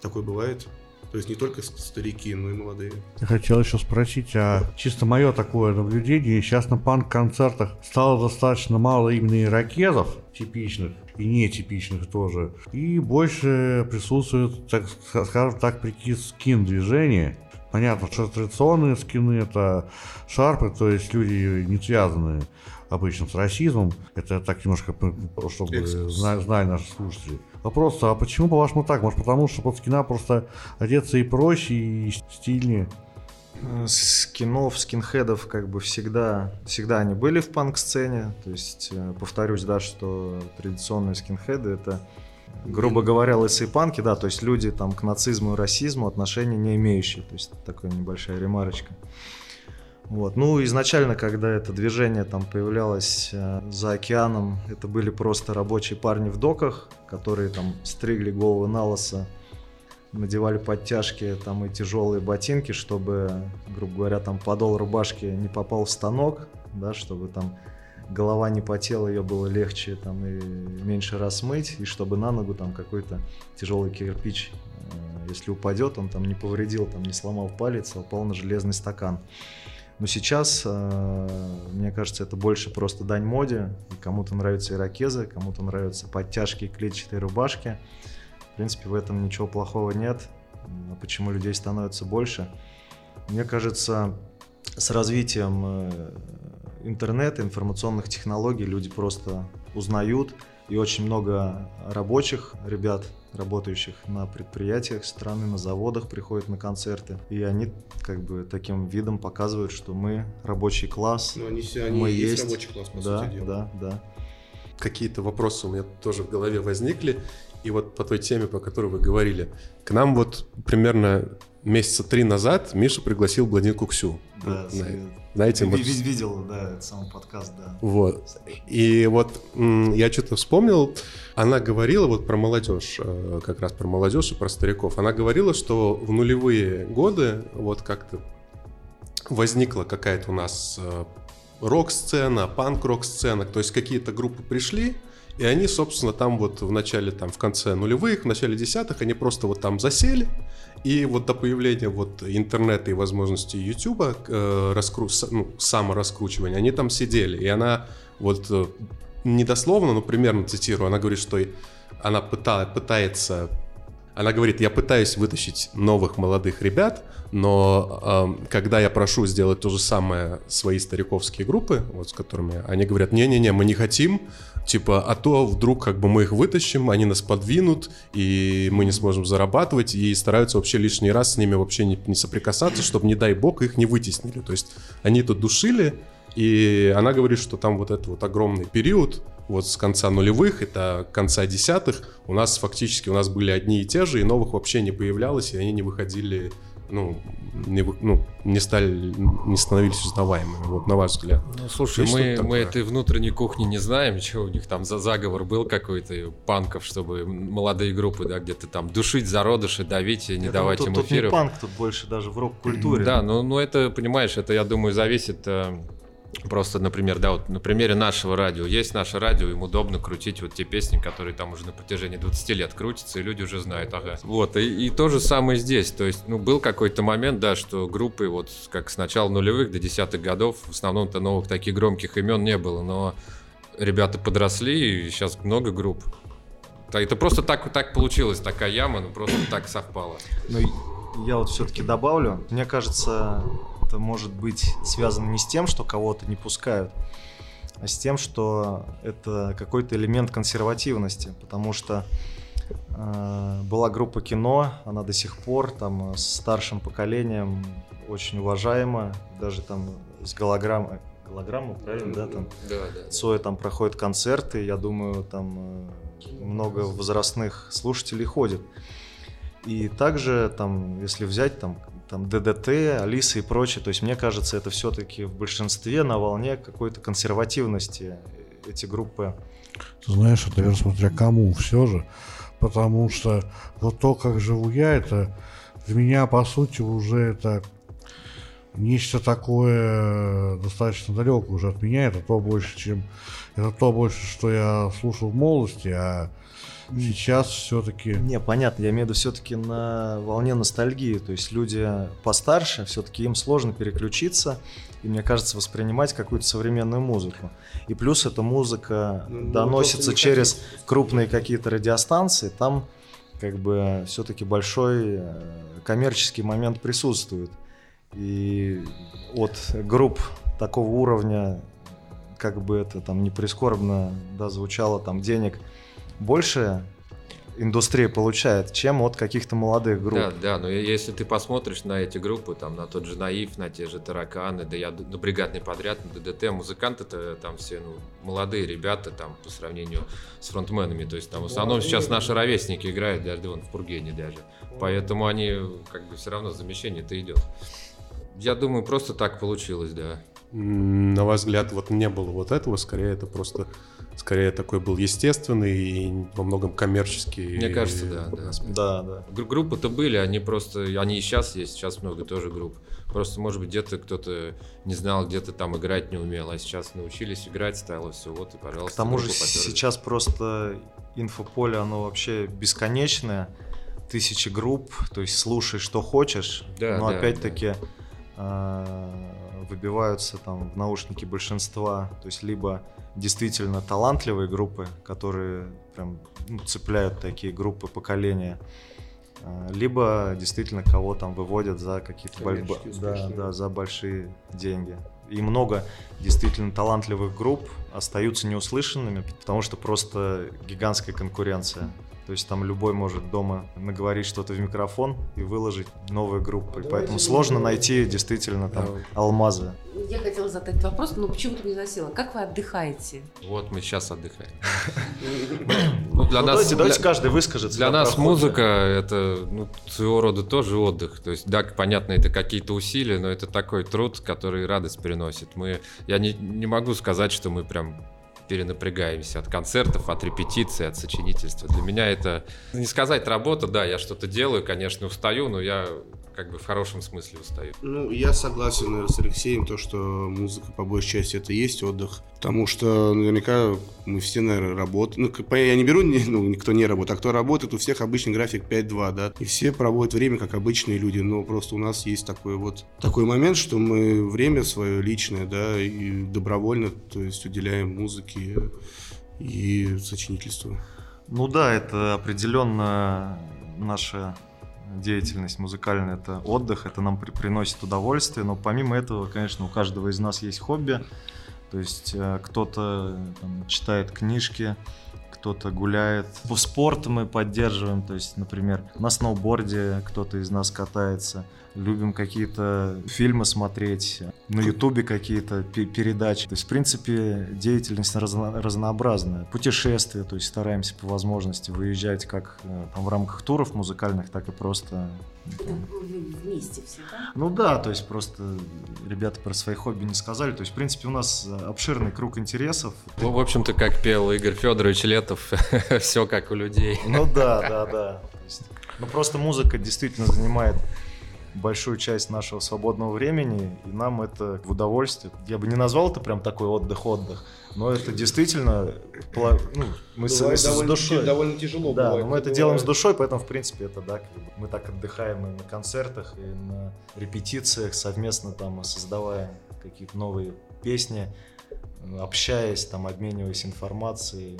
такое бывает. То есть не только старики, но и молодые. Я хотел еще спросить, а чисто мое такое наблюдение, сейчас на панк-концертах стало достаточно мало именно ирокезов типичных и нетипичных тоже, и больше присутствует, так ска- скажем так, прикид скин-движения. Понятно, что традиционные скины это шарпы, то есть люди не связанные обычно с расизмом. Это так немножко, чтобы Экскурс. зна- знали наши слушатели. Вопрос, а почему по-вашему так? Может потому, что под скина просто одеться и проще, и стильнее? Скинов, скинхедов как бы всегда, всегда они были в панк-сцене. То есть, э, повторюсь, да, что традиционные скинхеды это, грубо говоря, лысые панки, да, то есть люди там к нацизму и расизму отношения не имеющие. То есть такая небольшая ремарочка. Вот. Ну, изначально, когда это движение там появлялось э, за океаном, это были просто рабочие парни в доках, которые там стригли головы на лысо, надевали подтяжки там и тяжелые ботинки, чтобы, грубо говоря, там подол рубашки не попал в станок, да, чтобы там голова не потела, ее было легче там и меньше раз мыть, и чтобы на ногу там какой-то тяжелый кирпич, э, если упадет, он там не повредил, там не сломал палец, а упал на железный стакан. Но сейчас, э, мне кажется, это больше просто дань моде. Кому-то нравятся ирокезы, кому-то нравятся подтяжки и клетчатые рубашки. В принципе, в этом ничего плохого нет. А Почему людей становится больше? Мне кажется, с развитием э, интернета, информационных технологий люди просто узнают. И очень много рабочих ребят, работающих на предприятиях страны, на заводах, приходят на концерты. И они как бы таким видом показывают, что мы рабочий класс. Ну, они, они мы есть, есть рабочий класс, по да, сути дела. Да, да. Какие-то вопросы у меня тоже в голове возникли. И вот по той теме, по которой вы говорили. К нам вот примерно месяца три назад Миша пригласил блондинку Ксю. Да, с- Знаете, вот- ви- видел, да, этот самый подкаст, да. Вот. И вот я что-то вспомнил, она говорила вот про молодежь, э, как раз про молодежь и про стариков. Она говорила, что в нулевые годы вот как-то возникла какая-то у нас э, рок-сцена, панк-рок-сцена, то есть какие-то группы пришли, и они, собственно, там вот в начале, там в конце нулевых, в начале десятых, они просто вот там засели, и вот до появления вот интернета и возможности Ютуба, э, раскру- ну, самораскручивания, они там сидели. И она вот э, недословно, но примерно цитирую, она говорит, что она пыта- пытается она говорит, я пытаюсь вытащить новых молодых ребят, но эм, когда я прошу сделать то же самое свои стариковские группы, вот с которыми они говорят, не-не-не, мы не хотим, типа, а то вдруг как бы мы их вытащим, они нас подвинут, и мы не сможем зарабатывать, и стараются вообще лишний раз с ними вообще не, не соприкасаться, чтобы, не дай бог, их не вытеснили. То есть они тут душили, и она говорит, что там вот этот вот огромный период, вот с конца нулевых, это конца десятых, у нас фактически у нас были одни и те же, и новых вообще не появлялось, и они не выходили, ну, не, ну, не стали, не становились узнаваемыми, вот на ваш взгляд. Ну, слушай, мы, мы этой внутренней кухни не знаем, что у них там за заговор был какой-то панков, чтобы молодые группы, да, где-то там душить зародыши, давить и не Я давать думаю, им тут, тут не эфиров. панк, тут больше даже в рок-культуре. Да, ну, ну это, понимаешь, это, я думаю, зависит э, просто, например, да, вот на примере нашего радио. Есть наше радио, им удобно крутить вот те песни, которые там уже на протяжении 20 лет крутятся, и люди уже знают, ага. Вот, и, и то же самое здесь. То есть, ну, был какой-то момент, да, что группы вот как с начала нулевых до десятых годов, в основном-то новых таких громких имен не было, но ребята подросли, и сейчас много групп. Это просто так, так получилось, такая яма, ну просто так совпало. Но я вот все-таки добавлю, мне кажется, это может быть связано не с тем, что кого-то не пускают, а с тем, что это какой-то элемент консервативности, потому что э, была группа кино, она до сих пор там с старшим поколением очень уважаема, даже там с голограммой, голограмму, правильно, да, там Да, да. Цоя там проходят концерты, я думаю, там э, много возрастных слушателей ходит. И также там, если взять там, там ДДТ, Алиса и прочее, то есть мне кажется, это все-таки в большинстве на волне какой-то консервативности эти группы. Знаешь, это наверное, смотря кому все же. Потому что вот то, как живу я, это для меня, по сути, уже это нечто такое достаточно далекое уже от меня. Это то больше, чем... Это то больше, что я слушал в молодости, а сейчас все-таки... Не, понятно, я имею в виду все-таки на волне ностальгии, то есть люди постарше, все-таки им сложно переключиться, и мне кажется, воспринимать какую-то современную музыку. И плюс эта музыка Ну, ну, доносится через хотите. крупные какие-то радиостанции, там как бы все-таки большой э, коммерческий момент присутствует. И от групп такого уровня, как бы это там не прискорбно да, звучало, там денег больше индустрия получает, чем от каких-то молодых групп. Да, да, но если ты посмотришь на эти группы, там, на тот же Наив, на те же Тараканы, да я на бригадный подряд, на ДДТ, музыканты-то там все, ну, молодые ребята, там, по сравнению с фронтменами, то есть там в основном сейчас наши ровесники играют, даже вон в Пургене даже, поэтому они, как бы, все равно замещение-то идет. Я думаю, просто так получилось, да. На ваш взгляд, вот не было вот этого, скорее это просто, скорее такой был естественный и во многом коммерческий. Мне кажется, да, да. аспект. Да, да. Гру- Группы-то были, они просто, они и сейчас есть, сейчас много тоже групп. Просто, может быть, где-то кто-то не знал, где-то там играть не умел, а сейчас научились играть, стало все, вот и, К пожалуйста. тому же попёрлась. сейчас просто инфополе, оно вообще бесконечное. Тысячи групп, то есть слушай, что хочешь. Да, но да, опять-таки э, выбиваются там в наушники большинства. То есть либо действительно талантливые группы, которые прям ну, цепляют такие группы поколения. А, Либо действительно кого там выводят за какие-то боль- да, да, за большие деньги. И много действительно талантливых групп остаются неуслышанными, потому что просто гигантская конкуренция. То есть там любой может дома наговорить что-то в микрофон и выложить новые группы. Давайте Поэтому сложно найти действительно там Да. алмазы. Я хотела задать вопрос, но почему-то не засела. Как вы отдыхаете? Вот мы сейчас отдыхаем. Ну, для Ну, нас, давайте, каждый выскажется. Для нас проходит. музыка это ну, своего рода тоже отдых. То есть, да, понятно, это какие-то усилия, но это такой труд, который радость приносит. Мы, я не, не могу сказать, что мы прям перенапрягаемся от концертов, от репетиций, от сочинительства. Для меня это не сказать работа, да, я что-то делаю, конечно, устаю, но я как бы в хорошем смысле устаю. Ну, я согласен, наверное, с Алексеем, то, что музыка по большей части это и есть отдых. Потому что наверняка мы все, наверное, работаем. Ну, я не беру, ни- ну, никто не работает, а кто работает, у всех обычный график 5-2, да. И все проводят время, как обычные люди. Но просто у нас есть такой вот такой момент, что мы время свое личное, да, и добровольно, то есть уделяем музыке и сочинительству. Ну да, это определенно наша деятельность музыкальная, это отдых, это нам при- приносит удовольствие, но помимо этого, конечно, у каждого из нас есть хобби, то есть э, кто-то там, читает книжки, кто-то гуляет. Спорт мы поддерживаем, то есть, например, на сноуборде кто-то из нас катается. Любим какие-то фильмы смотреть, на ютубе какие-то пе- передачи. То есть, в принципе, деятельность разно- разнообразная. Путешествия, то есть стараемся по возможности выезжать как э, там, в рамках туров музыкальных, так и просто... Там, вы вместе все, да? ну да, то есть просто ребята про свои хобби не сказали. То есть, в принципе, у нас э, обширный круг интересов. Ну, в общем-то, как пел Игорь Федорович Летов, все как у людей. Ну да, да, да. Ну просто музыка действительно занимает большую часть нашего свободного времени, и нам это в удовольствие. Я бы не назвал это прям такой отдых-отдых, но это действительно ну, мы с, с довольно, душой. довольно тяжело. Да, бывает. но мы это Бывает. делаем с душой, поэтому, в принципе, это да, как бы мы так отдыхаем и на концертах, и на репетициях, совместно там создавая какие-то новые песни, общаясь, там, обмениваясь информацией.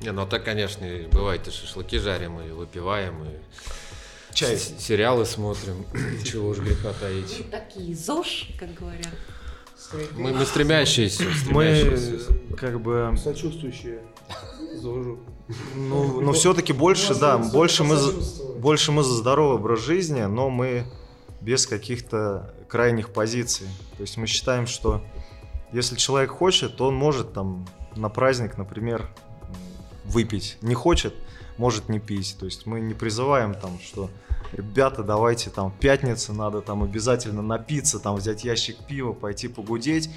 Не, ну а так, конечно, и бывает, и шашлыки жарим, и выпиваем, и Чай. с- сериалы смотрим. Чего уж греха таить. Вы такие ЗОЖ, как говорят. Мы, мы стремящиеся, Мы стремящиеся. как бы Сочувствующие ЗОЖу. Ну, но все-таки больше, да, больше мы, за, больше мы за здоровый образ жизни, но мы без каких-то крайних позиций. То есть мы считаем, что если человек хочет, то он может там на праздник, например, выпить. Не хочет, может не пить. То есть мы не призываем там, что ребята, давайте там пятница, надо там обязательно напиться, там взять ящик пива, пойти погудеть.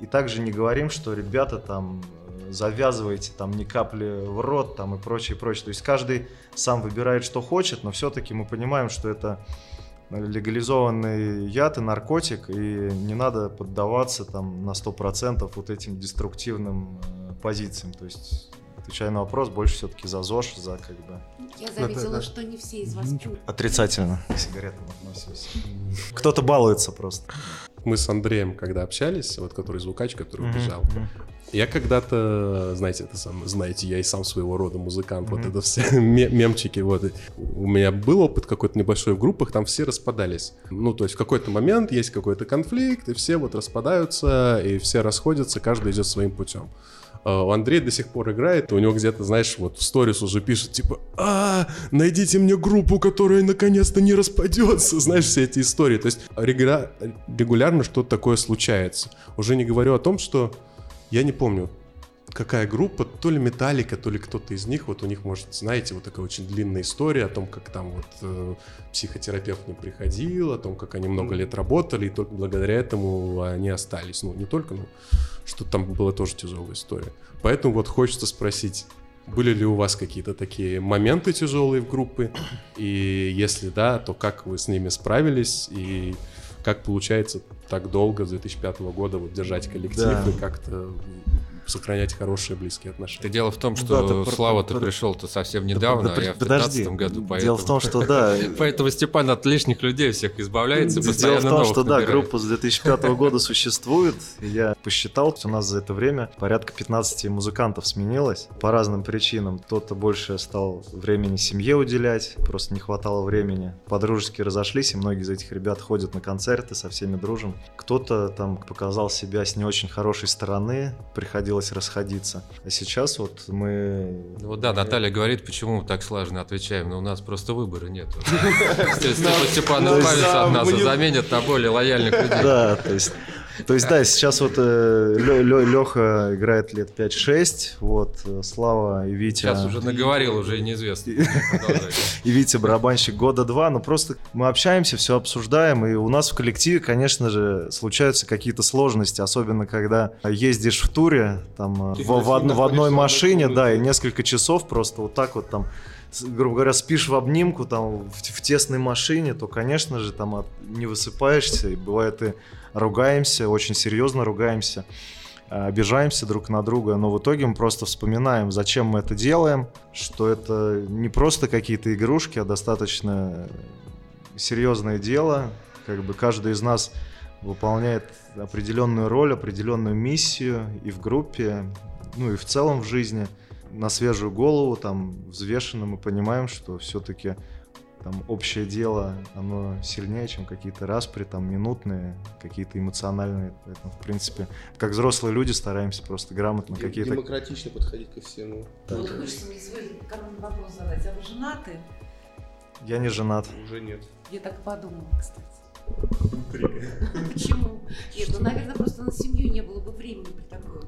И также не говорим, что ребята там э, завязывайте там ни капли в рот там и прочее, прочее. То есть каждый сам выбирает, что хочет, но все-таки мы понимаем, что это легализованный яд и наркотик, и не надо поддаваться там на 100% вот этим деструктивным э, позициям. То есть, отвечая на вопрос, больше все-таки за ЗОЖ, за как бы Я заметила, что не все из вас пьют. отрицательно к сигаретам относимся. Кто-то балуется просто. Мы с Андреем, когда общались, вот который звукач, который убежал, я когда-то, знаете, это сам, знаете, я и сам своего рода музыкант, вот Мгм. это все ме- мемчики, вот. И У меня был опыт какой-то небольшой в группах, там все распадались. Ну, то есть в какой-то момент есть какой-то конфликт, и все вот распадаются, и все расходятся, каждый идет своим путем. А, У Андрея до сих пор играет, у него где-то, знаешь, вот в сторис уже пишет, типа, а, найдите мне группу, которая наконец-то не распадется, знаешь, все эти истории. То есть регуля- регулярно что-то такое случается. Уже не говорю о том, что я не помню, какая группа, то ли Металлика, то ли кто-то из них, вот у них, может, знаете, вот такая очень длинная история о том, как там вот э, психотерапевт не приходил, о том, как они много лет работали, и только благодаря этому они остались. Ну, не только, ну, что там была тоже тяжелая история. Поэтому вот хочется спросить, были ли у вас какие-то такие моменты тяжелые в группе? И если да, то как вы с ними справились? И как получается так долго, с 2005 года, вот держать коллектив Да. и как-то сохранять хорошие близкие отношения. Это дело в том, Да, что ты- Слава ты пришел-то совсем недавно, Да, а я в подожди. 15 году, поэтому... Дело в том, что да, Поэтому Степан от лишних людей всех избавляется, Дело в том, что да, группа с 2005 года существует. Я посчитал, что у нас за это время порядка 15 музыкантов сменилось по разным причинам. Кто-то больше стал времени семье уделять, просто не хватало времени. Подружески разошлись, и многие из этих ребят ходят на концерты, со всеми дружим. Кто-то там показал себя с не очень хорошей стороны, приходилось расходиться. А сейчас вот мы... Ну Вот да, Наталья говорит, почему мы так слаженно отвечаем, но у нас просто выбора нет. Степан избавится от нас и заменит на более лояльных людей. Да, то есть, то есть, да, сейчас вот Леха играет лет 5-6, вот, э, Слава и Витя... Сейчас уже наговорил, уже неизвестно. И Витя барабанщик года два, но просто мы общаемся, все обсуждаем, и у нас в коллективе, конечно же, случаются какие-то сложности, особенно когда ездишь в туре, там, э, в, одной машине, да, и несколько часов просто вот так вот там грубо говоря, спишь в обнимку там в, в тесной машине, то, конечно же, там от- не высыпаешься, и бывает и ругаемся, очень серьезно ругаемся, а, обижаемся друг на друга, но в итоге мы просто вспоминаем, зачем мы это делаем, что это не просто какие-то игрушки, а достаточно серьезное дело, как бы каждый из нас выполняет определенную роль, определенную миссию и в группе, ну и в целом в жизни на свежую голову, там, взвешенно мы понимаем, что все-таки там общее дело, оно сильнее, чем какие-то распри, там, минутные, какие-то эмоциональные. Поэтому, в принципе, как взрослые люди стараемся просто грамотно какие-то... Демократично подходить ко всему. Ну, Вот хочется мне вопрос задать. А вы женаты? Я не женат. Уже нет. Я так подумала, кстати. Почему? Нет, ну, наверное, просто на семью не было бы времени при такой.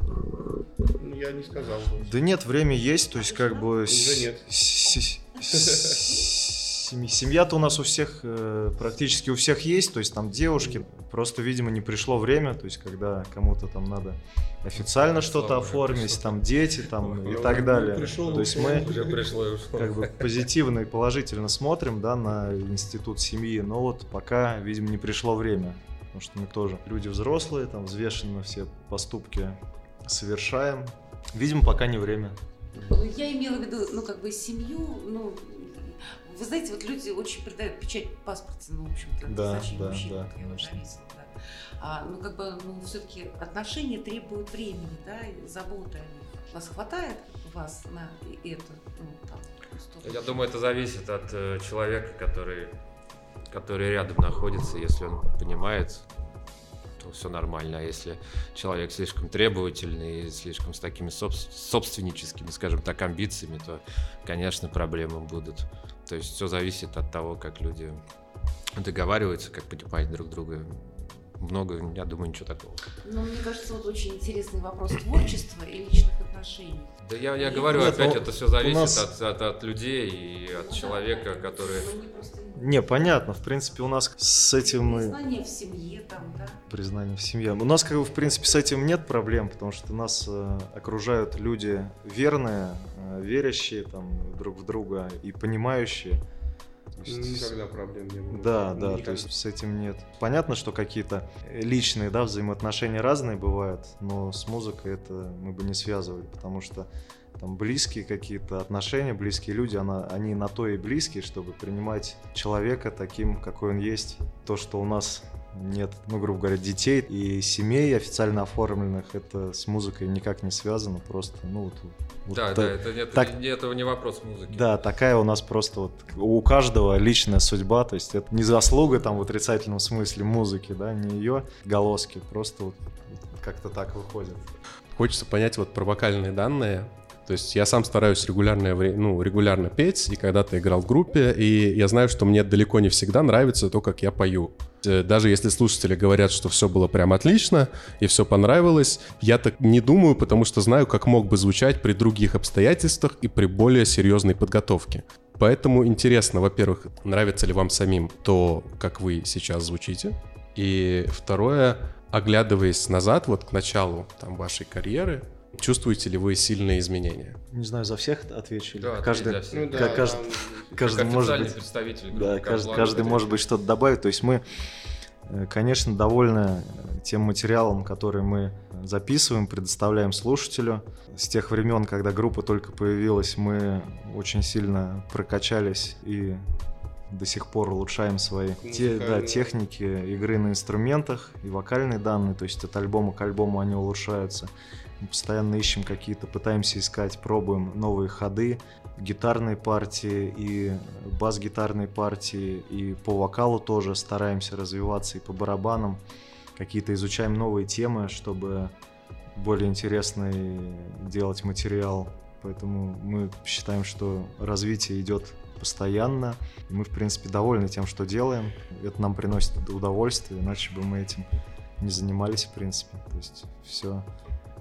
Ну, я не сказал. Да нет, время есть, то есть как бы... с- нет. С- с- сем- Семья-то у нас у всех, э, практически у всех есть, то есть там девушки, просто, видимо, не пришло время, то есть когда кому-то там надо официально что-то оформить, пришло. там дети там и так далее. пришел, То есть мы Уже пришло как бы позитивно и положительно смотрим, да, на институт семьи, но вот пока, видимо, не пришло время, потому что мы тоже люди взрослые, там взвешенно все поступки совершаем. Видимо, пока не время. Ну, я имела в виду, ну, как бы семью, ну, вы знаете, вот люди очень придают печать в паспорте, ну, в общем-то, Да, назначение да, мужчины, да, как я уже да. А, ну, как бы, ну, все-таки отношения требуют времени, да, и заботы о них. Вас хватает вас на это, ну, там, столько? Я думаю, это зависит от э, человека, который, который рядом находится. Если он понимает, то все нормально. А если человек слишком требовательный и слишком с такими собс- собственническими, скажем так, амбициями, то, конечно, проблемы будут. То есть все зависит от того, как люди договариваются, как понимать друг друга. Много, я думаю, ничего такого. Ну, мне кажется, вот очень интересный вопрос творчества и личных отношений. Да я, я говорю, Нет, опять ну, это все зависит нас- от, от, от людей и от Ну да. человека, который... Мы не просто Не, понятно, в принципе, у нас с этим мы... признание в семье там, да. Признание в семье. У нас, как бы, в принципе, с этим нет проблем, потому что нас э, окружают люди верные, э, верящие там друг в друга и понимающие. То есть- Никогда проблем не было. Да, да, Никогда. то есть с этим нет. Понятно, что какие-то личные, да, взаимоотношения разные бывают, но с музыкой это мы бы не связывали, потому что там близкие какие-то отношения, близкие люди, она, они на то и близкие, чтобы принимать человека таким, какой он есть. То, что у нас нет, ну, грубо говоря, детей и семей официально оформленных, это с музыкой никак не связано, просто, ну, вот, вот Да, та- да, это, нет, так- не- это не вопрос музыки. да, такая у нас просто вот у каждого личная судьба, то есть это не заслуга там в отрицательном смысле музыки, да, не ее голоски, просто вот как-то так выходит. Хочется понять вот про вокальные данные. То есть я сам стараюсь регулярно, ну, регулярно петь, и когда-то играл в группе, и я знаю, что мне далеко не всегда нравится то, как я пою. Э, Даже если слушатели говорят, что все было прям отлично и все понравилось, я так не думаю, потому что знаю, как мог бы звучать при других обстоятельствах и при более серьезной подготовке. Поэтому интересно, во-первых, нравится ли вам самим то, как вы сейчас звучите, и второе, оглядываясь назад, вот к началу там, вашей карьеры, чувствуете ли вы сильные изменения? Не знаю, за всех отвечу или Да, каждый, для всех. Ну да, как каждый, там- каждый Как может быть, представитель группы да, каждый, каждый может быть что-то добавить. То есть мы Э, Конечно, довольны э, тем материалом, который мы записываем, предоставляем слушателю. С тех времен, когда группа только появилась, мы очень сильно прокачались и до сих пор улучшаем свои те- да, техники игры на инструментах и вокальные данные, то есть от альбома к альбому они улучшаются. Мы постоянно ищем какие-то, пытаемся искать, пробуем новые ходы, гитарные партии и бас-гитарные партии, и по вокалу тоже стараемся развиваться, и по барабанам. Какие-то изучаем новые темы, чтобы более интересный делать материал. Поэтому мы считаем, что развитие идет постоянно. И мы, в принципе, довольны тем, что делаем. Это нам приносит удовольствие, иначе бы мы этим не занимались, в принципе. То есть все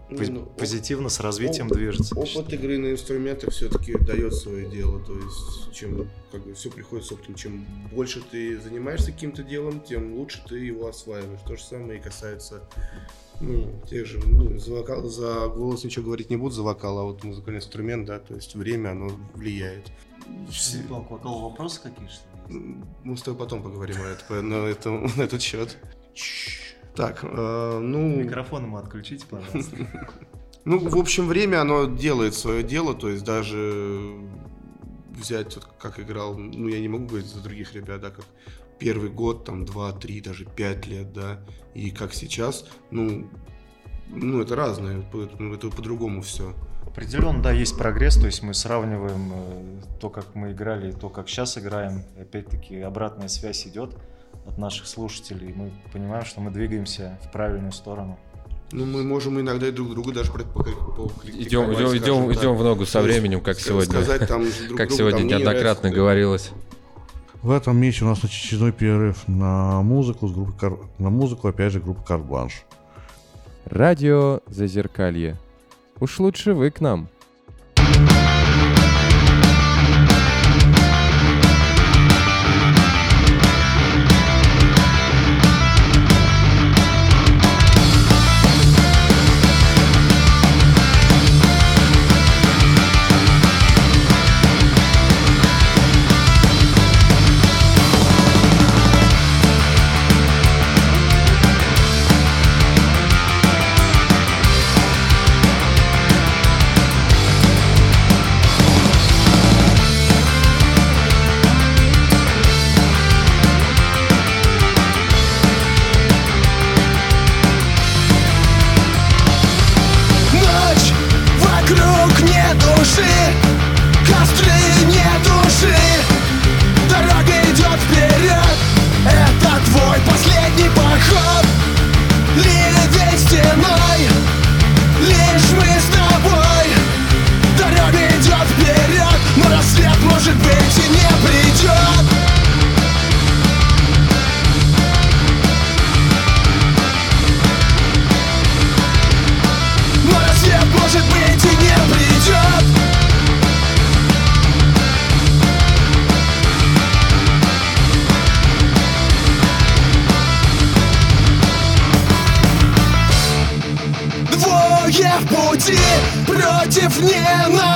ну, оп- позитивно с развитием опыт- движется. Опыт игры на инструментах все-таки дает свое дело. То есть, чем как бы все приходит с опытом, чем больше ты занимаешься каким-то делом, тем лучше ты его осваиваешь. То же самое и касается ну, тех же, ну, за, вокал, за голос ничего говорить не буду, за вокал, а вот музыкальный инструмент, да, то есть время, оно влияет. Все- К вокалу вопросы какие что мы с тобой потом поговорим о этом, на, этом, на этот счет. Так, э, ну... Микрофон ему отключите, пожалуйста. Ну, в общем, время оно делает свое дело, то есть даже взять, вот как играл, ну, я не могу говорить за других ребят, да, как первый год, там, два, три, даже пять лет, да, и как сейчас, ну, ну, это разное, ну, это по-другому все. Определенно, да, есть прогресс, то есть мы сравниваем э, то, как мы играли, и то, как сейчас играем. Опять-таки обратная связь идет от наших слушателей, и мы понимаем, что мы двигаемся в правильную сторону. Ну, мы можем иногда и друг другу даже пока- Идем, идем, идем, так. идем в ногу со временем, как ска- сегодня, сказать там друг как сегодня не неоднократно нравится, говорилось. В этом месте у нас очередной перерыв на музыку, с группы Кар- на музыку, опять же, группы Карт Бланш. Радио Зазеркалье. Уж лучше вы к нам. Против ненависти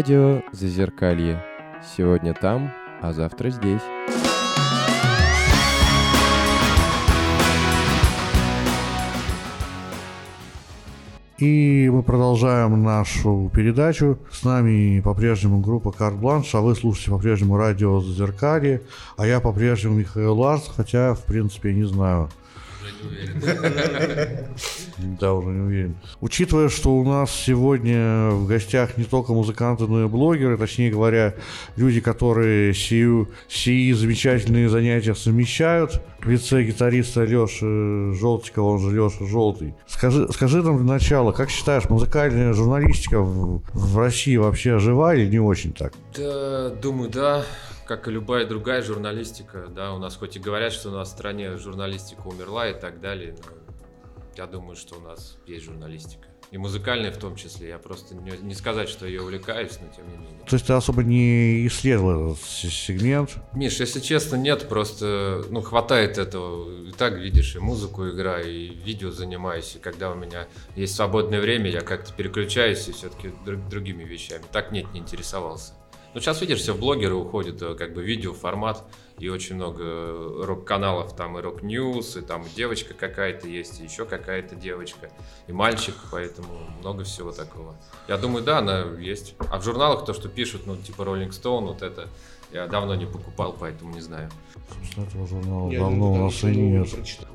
Радио Зазеркалье. Сегодня там, а завтра здесь. И мы продолжаем нашу передачу. С нами по-прежнему группа Карт Бланш, а вы слушаете по-прежнему радио Зеркалье, а я по-прежнему Михаил Ларс, хотя, в принципе, не знаю. Да, уже не уверен. Учитывая, что у нас сегодня в гостях не только музыканты, но и блогеры, точнее говоря, люди, которые сию, сии замечательные занятия совмещают, в лице гитариста Леши Желтикова, он же Леша Желтый. Скажи, скажи нам для начала, как считаешь, музыкальная журналистика в, в России вообще жива или не очень так? Да, думаю, да как и любая другая журналистика, да, у нас хоть и говорят, что у нас в стране журналистика умерла и так далее, но я думаю, что у нас есть журналистика. И музыкальная в том числе. Я просто не, не сказать, что ее увлекаюсь, но тем не менее. То есть ты особо не исследовал этот сегмент? Миш, если честно, нет. Просто, ну, хватает этого. И так, видишь, и музыку играю, и видео занимаюсь. И когда у меня есть свободное время, я как-то переключаюсь и все-таки друг, другими вещами. Так нет, не интересовался. Ну, сейчас, видишь, все в блогеры уходит, э, как бы видео формат, и очень много э, рок-каналов, там и Rock News, и там девочка какая-то есть, и еще какая-то девочка, и мальчик, поэтому много всего такого. Я думаю, да, она есть. А в журналах то, что пишут, ну, типа Rolling Stone, вот это, я давно не покупал, поэтому не знаю. Собственно, этого журнала я давно у нас и нет.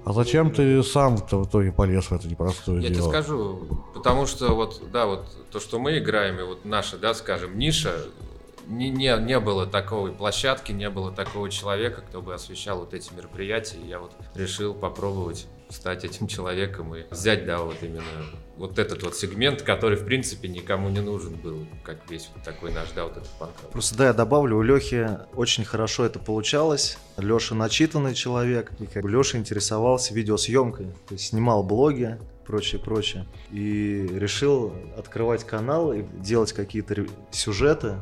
А зачем ты сам-то в итоге полез в это непростое я дело? Я тебе скажу, потому что вот, да, вот то, что мы играем, и вот наша, да, скажем, ниша, не, не, не было такой площадки, не было такого человека, кто бы освещал вот эти мероприятия. И я вот решил попробовать стать этим человеком и взять, да, вот именно вот этот вот сегмент, который, в принципе, никому не нужен был, как весь вот такой наш, да, вот этот панк. Просто, да, я добавлю, у Лехи очень хорошо это получалось. Леша начитанный человек, и как бы Леша интересовался видеосъемкой, то есть снимал блоги, прочее, прочее. И решил открывать канал и делать какие-то сюжеты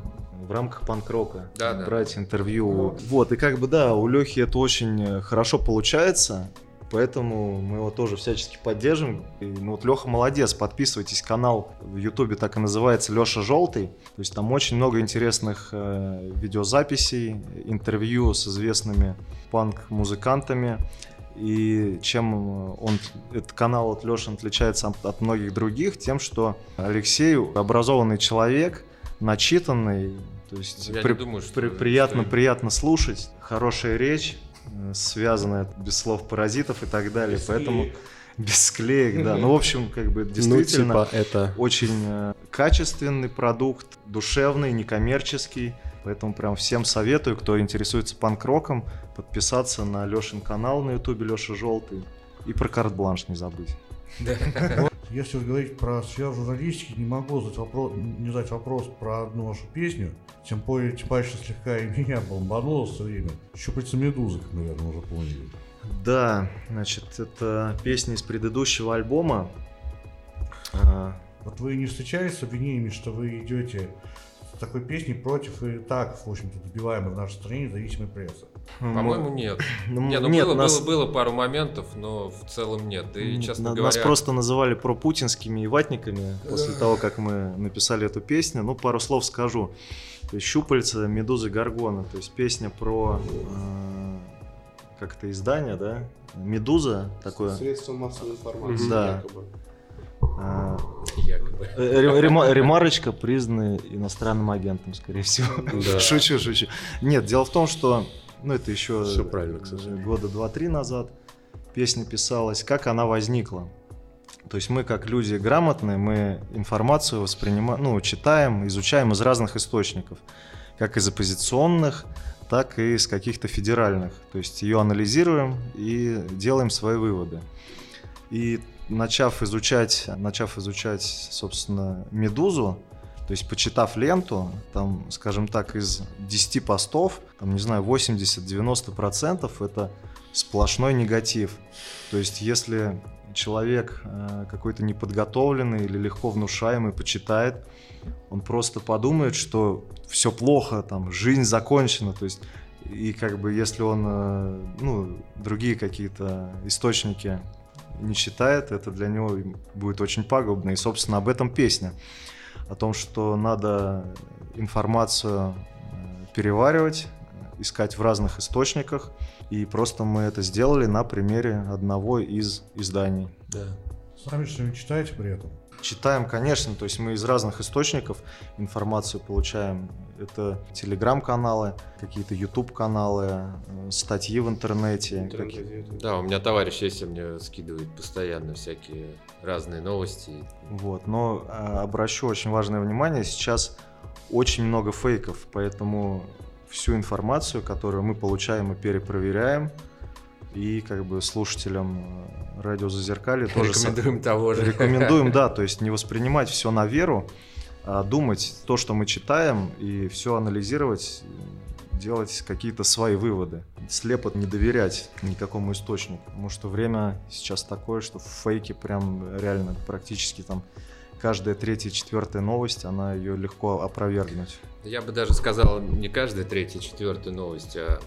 в рамках панк-рока. Да, да. Брать интервью. Вот, и как бы, да, у Лехи это очень э, хорошо получается. Поэтому мы его тоже всячески поддержим. И, ну вот Леха молодец, подписывайтесь, канал в Ютубе так и называется Леша Желтый. То есть там очень много интересных э, видеозаписей, интервью с известными панк-музыкантами. И чем он, этот канал от Леши отличается от, от многих других, тем, что Алексей образованный человек, начитанный, то есть Я при, думаю, что при, приятно, приятно слушать, хорошая речь, э, связанная без слов паразитов и так далее, Без поэтому склеек. без склеек, да. Ну, в общем, как бы действительно Ну, типа это... очень э, качественный продукт, душевный, некоммерческий. Поэтому прям всем советую, кто интересуется панк-роком, подписаться на Лешин канал на ютубе Леша Желтый. И про карт-бланш не забыть. Если уж говорить про сферу журналистики, не могу задать вопрос, не задать вопрос про одну вашу песню. Тем более, типа, еще слегка и меня бомбануло все время. Щупальца медузы, как, наверное, уже поняли. Да, значит, это песня из предыдущего альбома. А, Вот вы не встречались с обвинениями, что вы идете такой песней против и так, в общем-то, добиваемой в нашей стране независимой прессы? По-моему, нет. Ну, Не, ну нет, было, нас- было, было пару моментов, но в целом нет. И, честно На- говоря, Нас просто называли пропутинскими и ватниками после того, как мы написали эту песню. Ну, пару слов скажу. «Щупальца», «Медузы Гаргона». То есть песня про... э, как это издание, да? «Медуза» такое. Средство массовой информации, Да. якобы. Э, якобы. э, рема- Ремарочка признана иностранным агентом, скорее всего. Да. Шучу, шучу. Нет, дело в том, что... Ну, это еще Всё правильно, сожалению. года два-три назад песня писалась. Как она возникла? То есть мы, как люди грамотные, мы информацию воспринимаем, ну, читаем, изучаем из разных источников. Как из оппозиционных, так и из каких-то федеральных. То есть ее анализируем и делаем свои выводы. И начав изучать, начав изучать, собственно, «Медузу», то есть почитав ленту, там, скажем так, из 10 постов, там, не знаю, 80-90% это сплошной негатив. То есть если человек э, какой-то неподготовленный или легко внушаемый почитает, он просто подумает, что все плохо, там, жизнь закончена, то есть и как бы если он, э, ну, другие какие-то источники не читает, это для него будет очень пагубно. И, собственно, об этом песня. О том, что надо информацию э, переваривать, искать в разных источниках. И просто мы это сделали на примере одного из изданий. Да. Сами что-нибудь читаете при этом? Читаем, конечно, то есть мы из разных источников информацию получаем. Это телеграм-каналы, какие-то YouTube-каналы, э, статьи в интернете. какие- Да, у меня товарищ есть, мне скидывает постоянно всякие разные новости. Вот, но а, обращу очень важное внимание, сейчас очень много фейков, поэтому всю информацию, которую мы получаем и перепроверяем, и как бы слушателям э, радио Зазеркалье тоже Рекомендуем того же. Рекомендуем, да, то есть не воспринимать все на веру, а думать то, что мы читаем, и все анализировать, делать какие-то свои выводы. Слепо не доверять никакому источнику, потому что время сейчас такое, что фейки прям реально практически там каждая третья, четвертая новость, она ее легко опровергнуть. Я бы даже сказал, не каждая третья, четвертая новость, а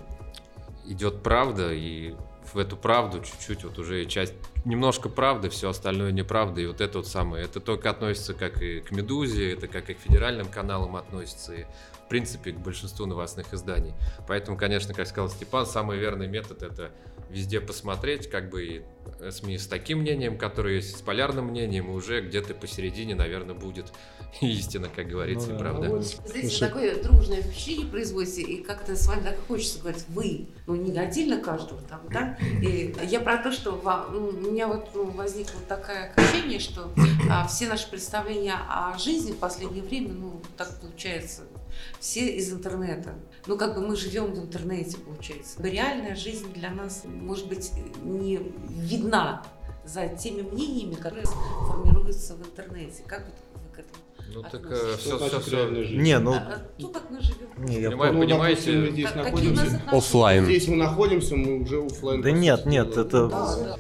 идет правда, и в эту правду чуть-чуть вот уже часть, немножко правды, все остальное неправда, и вот это вот самое, это только относится как и к «Медузе», это как и к федеральным каналам относится, и в принципе к большинству новостных изданий. Поэтому, конечно, как сказал Степан, самый верный метод это везде посмотреть, как бы и СМИ с таким мнением, которое есть с полярным мнением, и уже где-то посередине, наверное, будет истина, как говорится, Ну и да. правда. Вы знаете, такое дружное впечатление производите, и как-то с вами так хочется говорить «вы», ну не отдельно каждого там, да? И я про то, что вам- ну, меня вот ну, возникло такое ощущение, что а, все наши представления о жизни в последнее время, ну так получается, все из интернета. Ну как бы мы живем в интернете, получается. Реальная жизнь для нас, может быть, не видна за теми мнениями, которые формируются в интернете. Как вот Ну так относитесь? все, все, все. Не, ну, то, как мы живем. не, я Понимаю, Ну, понимаете, допустим, мы здесь нас находимся. Оффлайн. Здесь мы находимся, мы уже оффлайн. Да нет, нет, это- Да, да.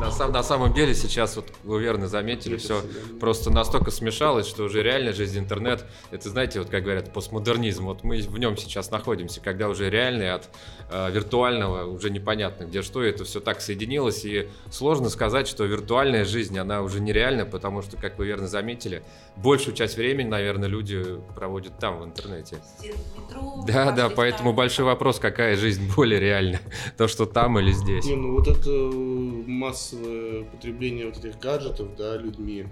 На, на самом деле сейчас, вот вы верно заметили, все просто настолько смешалось, что уже реальная жизнь, интернет, это, знаете, вот как говорят, постмодернизм, вот мы в нем сейчас находимся, когда уже реальный от э, виртуального уже непонятно где что, это все так соединилось, и сложно сказать, что виртуальная жизнь, она уже нереальна, потому что, как вы верно заметили, большую часть времени, наверное, люди проводят там, в интернете. Метро, Да, да, поэтому большой вопрос, какая жизнь более реальна, то, что там или здесь. Не, ну вот это э, массовое потребление вот этих гаджетов, да, людьми.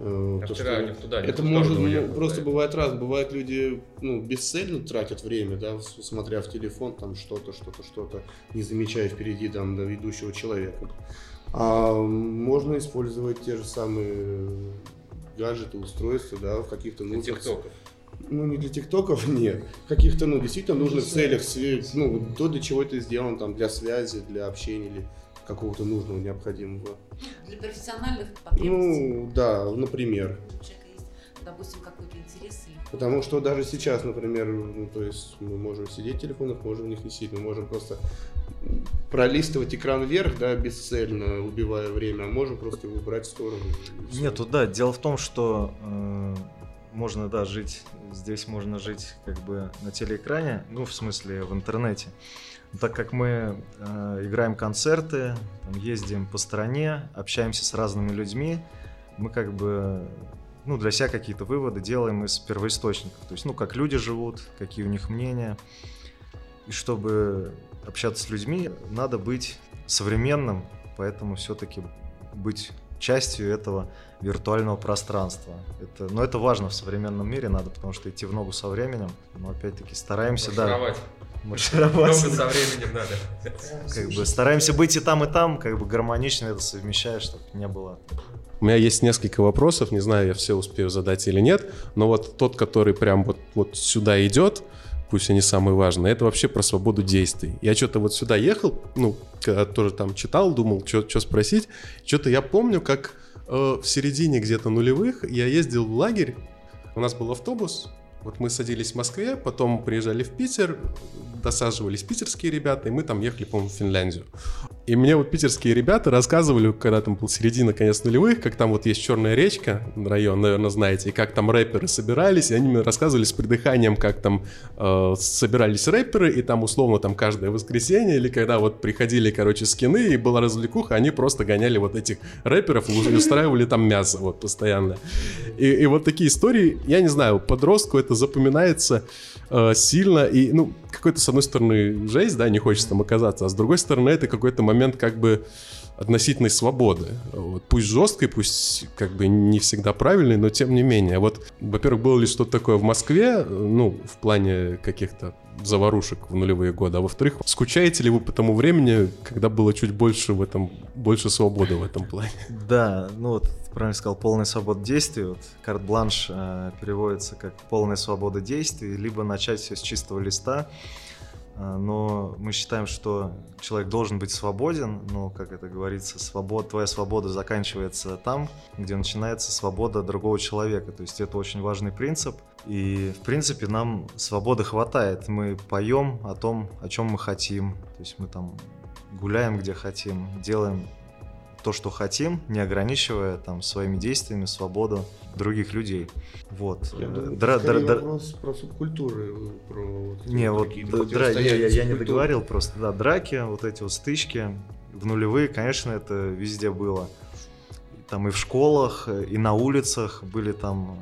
А то, вчера что- они туда, это может, уехали, просто да. бывает раз, бывает люди, ну, бесцельно тратят время, да, смотря в телефон, там что-то, что-то, что-то, не замечая впереди там да, идущего человека. А можно использовать те же самые гаджеты, устройства, да, в каких-то Для нужных тиктоков. ну, не для тиктоков, нет. Каких-то, ну, действительно нужных целях, ну, то, для чего это сделано, там, для связи, для общения или какого-то нужного, необходимого. Для профессиональных потребностей. Ну, да, например. У человека есть, допустим, какой-то интерес или Потому что даже сейчас, например, ну, то есть мы можем сидеть в телефонах, можем в них не сидеть, мы можем просто пролистывать экран вверх, да, бесцельно, убивая время, а можем просто его убрать в сторону. Нету, да. Дело в том, что э, можно, да, жить, здесь можно жить как бы на телеэкране, ну, в смысле, в интернете. Но так как мы э, играем концерты, там, ездим по стране, общаемся с разными людьми, мы как бы, ну, для себя какие-то выводы делаем из первоисточников. То есть, ну, как люди живут, какие у них мнения. И чтобы общаться с людьми, надо быть современным, поэтому все-таки быть частью этого виртуального пространства. Это, но это важно в современном мире, надо, потому что идти в ногу со временем. Но опять-таки стараемся, Маршировать. да, маршировать. Много со временем надо. Как бы стараемся быть и там, и там, как бы гармонично это совмещая, чтобы не было. У меня есть несколько вопросов, не знаю, я все успею задать или нет, но вот тот, который прям вот, вот сюда идет, пусть и не самый важный, это вообще про свободу действий. Я что-то вот сюда ехал, ну, когда тоже там читал, думал, что спросить. Что-то я помню, как э, в середине где-то нулевых я ездил в лагерь, у нас был автобус, вот мы садились в Москве, потом приезжали в Питер, досаживались питерские ребята, и мы там ехали, по-моему, в Финляндию. И мне вот питерские ребята рассказывали, когда там был середина, конец нулевых, как там вот есть Черная речка, район, наверное, знаете, и как там рэперы собирались, и они мне рассказывали с придыханием, как там э, собирались рэперы, и там условно там каждое воскресенье, или когда вот приходили, короче, скины, и была развлекуха, они просто гоняли вот этих рэперов и устраивали там мясо вот постоянно. И, и вот такие истории, я не знаю, подростку это запоминается э, сильно, и, ну, какой-то, с одной стороны, жесть, да, не хочется там оказаться, а с другой стороны, это какой-то момент как бы относительной свободы. Вот, пусть жесткой, пусть как бы не всегда правильной, но тем не менее. Вот, во-первых, было ли что-то такое в Москве, ну, в плане каких-то заварушек в нулевые годы, а во-вторых, скучаете ли вы по тому времени, когда было чуть больше в этом, больше свободы в этом плане? Да, ну вот правильно сказал, полная свобода действий. Вот карт-бланш э, переводится как полная свобода действий, либо начать все с чистого листа. А, но мы считаем, что человек должен быть свободен, но, как это говорится, свобод, твоя свобода заканчивается там, где начинается свобода другого человека. То есть это очень важный принцип. И, в принципе, нам свободы хватает. Мы поем о том, о чем мы хотим. То есть мы там гуляем, где хотим, делаем то, что хотим, не ограничивая там своими действиями свободу других людей. Вот. Я думаю, Дра- дра- дра- вопрос про субкультуры. ну, Про вот не, вот дра- противостояния я, я не договорил просто, да, драки, вот эти вот стычки в нулевые, конечно, это везде было. Там и в школах, и на улицах были там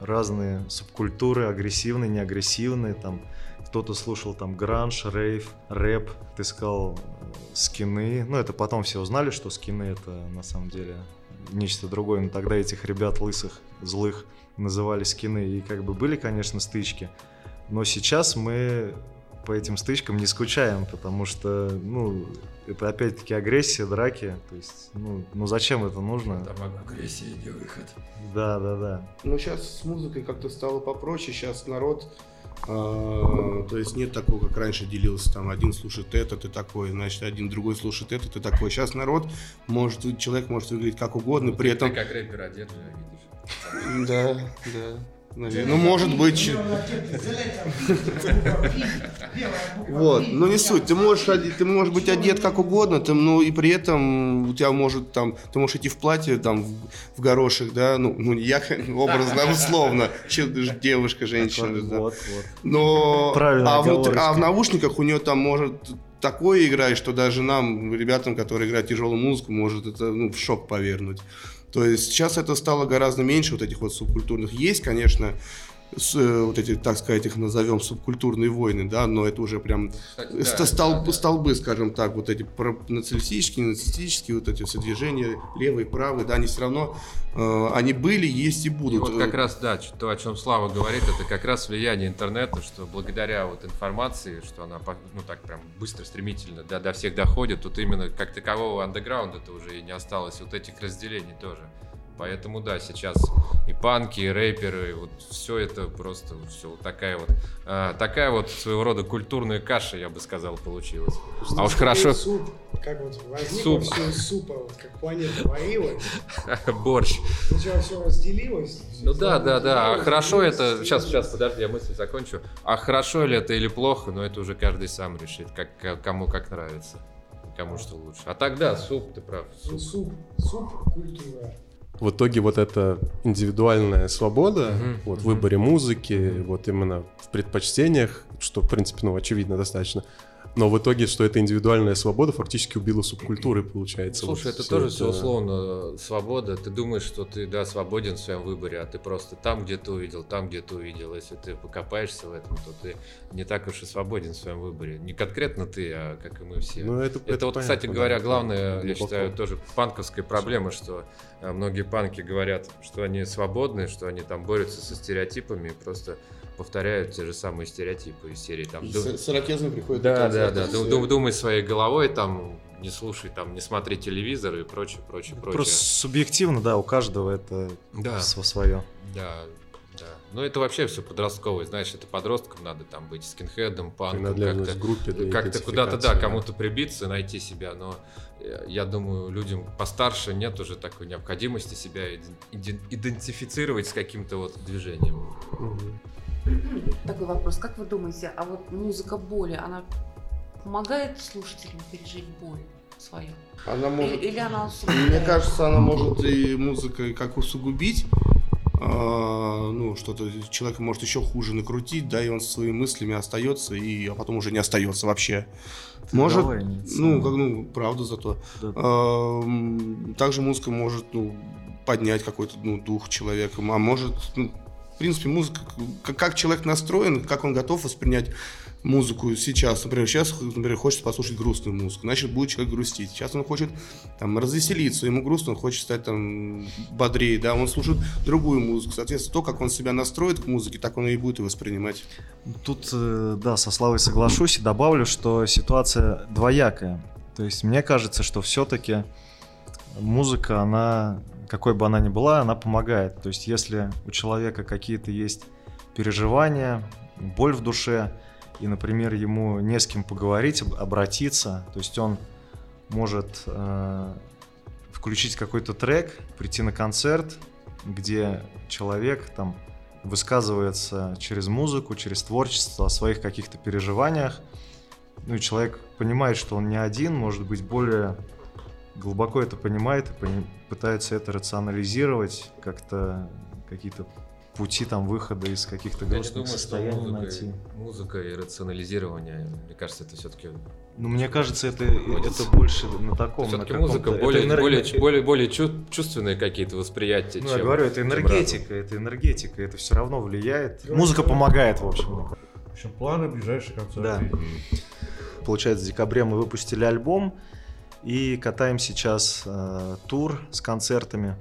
разные субкультуры, агрессивные, неагрессивные, там кто-то слушал там гранж, рейв, рэп, ты сказал э, скины, ну это потом все узнали, что скины это на самом деле нечто другое, но тогда этих ребят лысых, злых называли скины, и как бы были, конечно, стычки, но сейчас мы по этим стычкам не скучаем, потому что, ну, это опять-таки агрессия, драки, то есть, ну, ну зачем это нужно? Там агрессия не выход. Да, да, да. Ну, сейчас с музыкой как-то стало попроще. Сейчас народ, то есть нет такого, как раньше делился, там, один слушает это, ты такой, значит, один другой слушает это, ты такой. Сейчас народ может, человек может выглядеть как угодно, при этом... Ты как рэпер одет видишь. Да, да. Наверное. Ну, может быть... Вот, но не суть. Ты можешь, ты можешь быть одет как угодно, ты, ну и при этом у тебя может там, ты можешь идти в платье там в, горошек, да, ну, ну я образно, условно, девушка, женщина, да. Вот, вот. Но Правильная а, внутри- а в наушниках у нее там может такое играть, что даже нам, ребятам, которые играют тяжелую музыку, может это ну, в шок повернуть. То есть сейчас это стало гораздо меньше вот этих вот субкультурных. Есть, конечно, с, э, вот эти, так сказать, их назовем субкультурные войны, да, но это уже прям Кстати, ст- да, стол- да, да. столбы, скажем так, вот эти националистические, нацистические, вот эти все движения, левые, правые, да, они все равно, э, они были, есть и И будут. вот как раз, да, то, о чем Слава говорит, это как раз влияние интернета, что благодаря вот информации, что она, ну так прям быстро, стремительно до, до всех доходит, тут именно как такового андеграунда-то уже и не осталось, вот этих разделений тоже. Поэтому да, сейчас и панки, и рэперы, вот все это просто все вот такая вот а, такая вот своего рода культурная каша, я бы сказал, получилась. А уж хорошо Суп, как вот возникло Суп. все из супа, вот как планета варилась, борщ. сначала все разделилось. Ну да, да, да. А хорошо это. Сейчас, сейчас, подожди, я мысль закончу. А хорошо ли это или плохо, но это уже каждый сам решит, как, кому как нравится. Кому что лучше. А тогда суп, ты прав. Ну, Суп. суп, суп, культура. В итоге вот эта индивидуальная свобода Мгм, вот, в выборе музыки, вот именно в предпочтениях, что, в принципе, ну, очевидно достаточно, но в итоге, что эта индивидуальная свобода фактически убила субкультуры, получается. Слушай, Вот это тоже все условно свобода. Ты думаешь, что ты, да, свободен в своем выборе, а ты просто там где-то увидел, там где-то увидел. Если ты покопаешься в этом, то ты не так уж и свободен в своем выборе. Не конкретно ты, а как и мы все. Ну, это, Это, вот, понятно, кстати да, говоря, это главное, я считаю, тоже панковская проблема, что э, многие панки говорят, что они свободны, что они там борются со стереотипами, и просто повторяют те же самые стереотипы из серии там. И ду- с, с ирокезом приходит Да, да, да. и Ду- всё. ду- Думай своей головой, там, не слушай, там, не смотри телевизор и прочее, прочее, прочее. Просто субъективно, да, у каждого это Да. свое. Да, да. Ну, это вообще все подростковое. Знаешь, это подросткам надо там быть скинхедом, панком, как-то группе как-то куда-то, да, кому-то прибиться, найти себя, но э, я думаю, людям постарше нет уже такой необходимости себя иде- иде- идентифицировать с каким-то вот движением. Мгм. Такой вопрос. Как вы думаете, а вот музыка боли, она помогает слушателям пережить боль свою? Она может Или, или она Мне кажется, она может и музыка как усугубить, а, ну, что-то человек может еще хуже накрутить, да, и он со своими мыслями остается, и, а потом уже не остается вообще. Может, Давай, не ну, как, ну, правда зато. Да. А, Также музыка может, ну, поднять какой-то, ну, дух человека, а может, ну, в принципе, музыка, как, человек настроен, как он готов воспринять музыку сейчас. Например, сейчас, например, хочет послушать грустную музыку, значит, будет человек грустить. Сейчас он хочет там развеселиться, ему грустно, он хочет стать там бодрее, да, он слушает другую музыку. Соответственно, то, как он себя настроит к музыке, так он и будет и воспринимать. Тут, э, да, со Славой соглашусь и добавлю, что ситуация двоякая. То есть мне кажется, что все-таки музыка, она, какой бы она ни была, она помогает. То есть если у человека какие-то есть переживания, боль в душе, и, например, ему не с кем поговорить, обратиться, то есть он может э, включить какой-то трек, прийти на концерт, где человек там высказывается через музыку, через творчество о своих каких-то переживаниях. Ну и человек понимает, что он не один, может быть, более глубоко это понимает и пони- пытается это рационализировать, как-то какие-то пути там выхода из каких-то Я грустных думаю, что состояний музыка, найти. музыка и рационализирование, мне кажется, это все-таки Ну, мне кажется, это, Находится. это больше на таком... все-таки на музыка каком-то- более, это энерг- более, более, более чу- чувственные какие-то восприятия, Ну, чем я говорю, это энергетика, это энергетика, это все равно влияет. Музыка помогает, в общем. В общем, планы ближайших концертов. Да. Получается, в декабре мы выпустили альбом и катаем сейчас э, тур с концертами.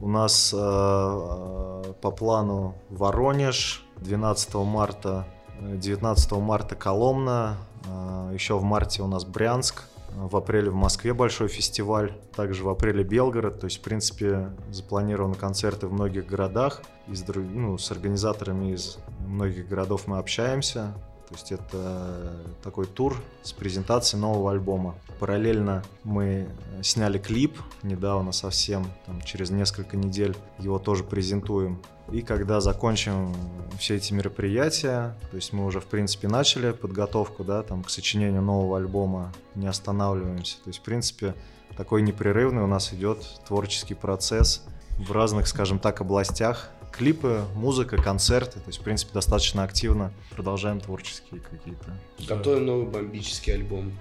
У нас э, э, по плану Воронеж 12 марта, э, 19 марта Коломна, э, еще в марте у нас Брянск, э, в апреле в Москве большой фестиваль, также в апреле Белгород. То есть, в принципе, запланированы концерты в многих городах. Друг- ну, с организаторами из многих городов мы общаемся. То есть это такой тур с презентацией нового альбома. Параллельно мы э, сняли клип недавно совсем, там, через несколько недель его тоже презентуем. И когда закончим все эти мероприятия, то есть мы уже в принципе начали подготовку, да, там к сочинению нового альбома, не останавливаемся. То есть в принципе такой непрерывный у нас идет творческий процесс в разных, скажем так, областях. Клипы, музыка, концерты, то есть в принципе достаточно активно продолжаем творческие какие-то Готовим новый бомбический альбом.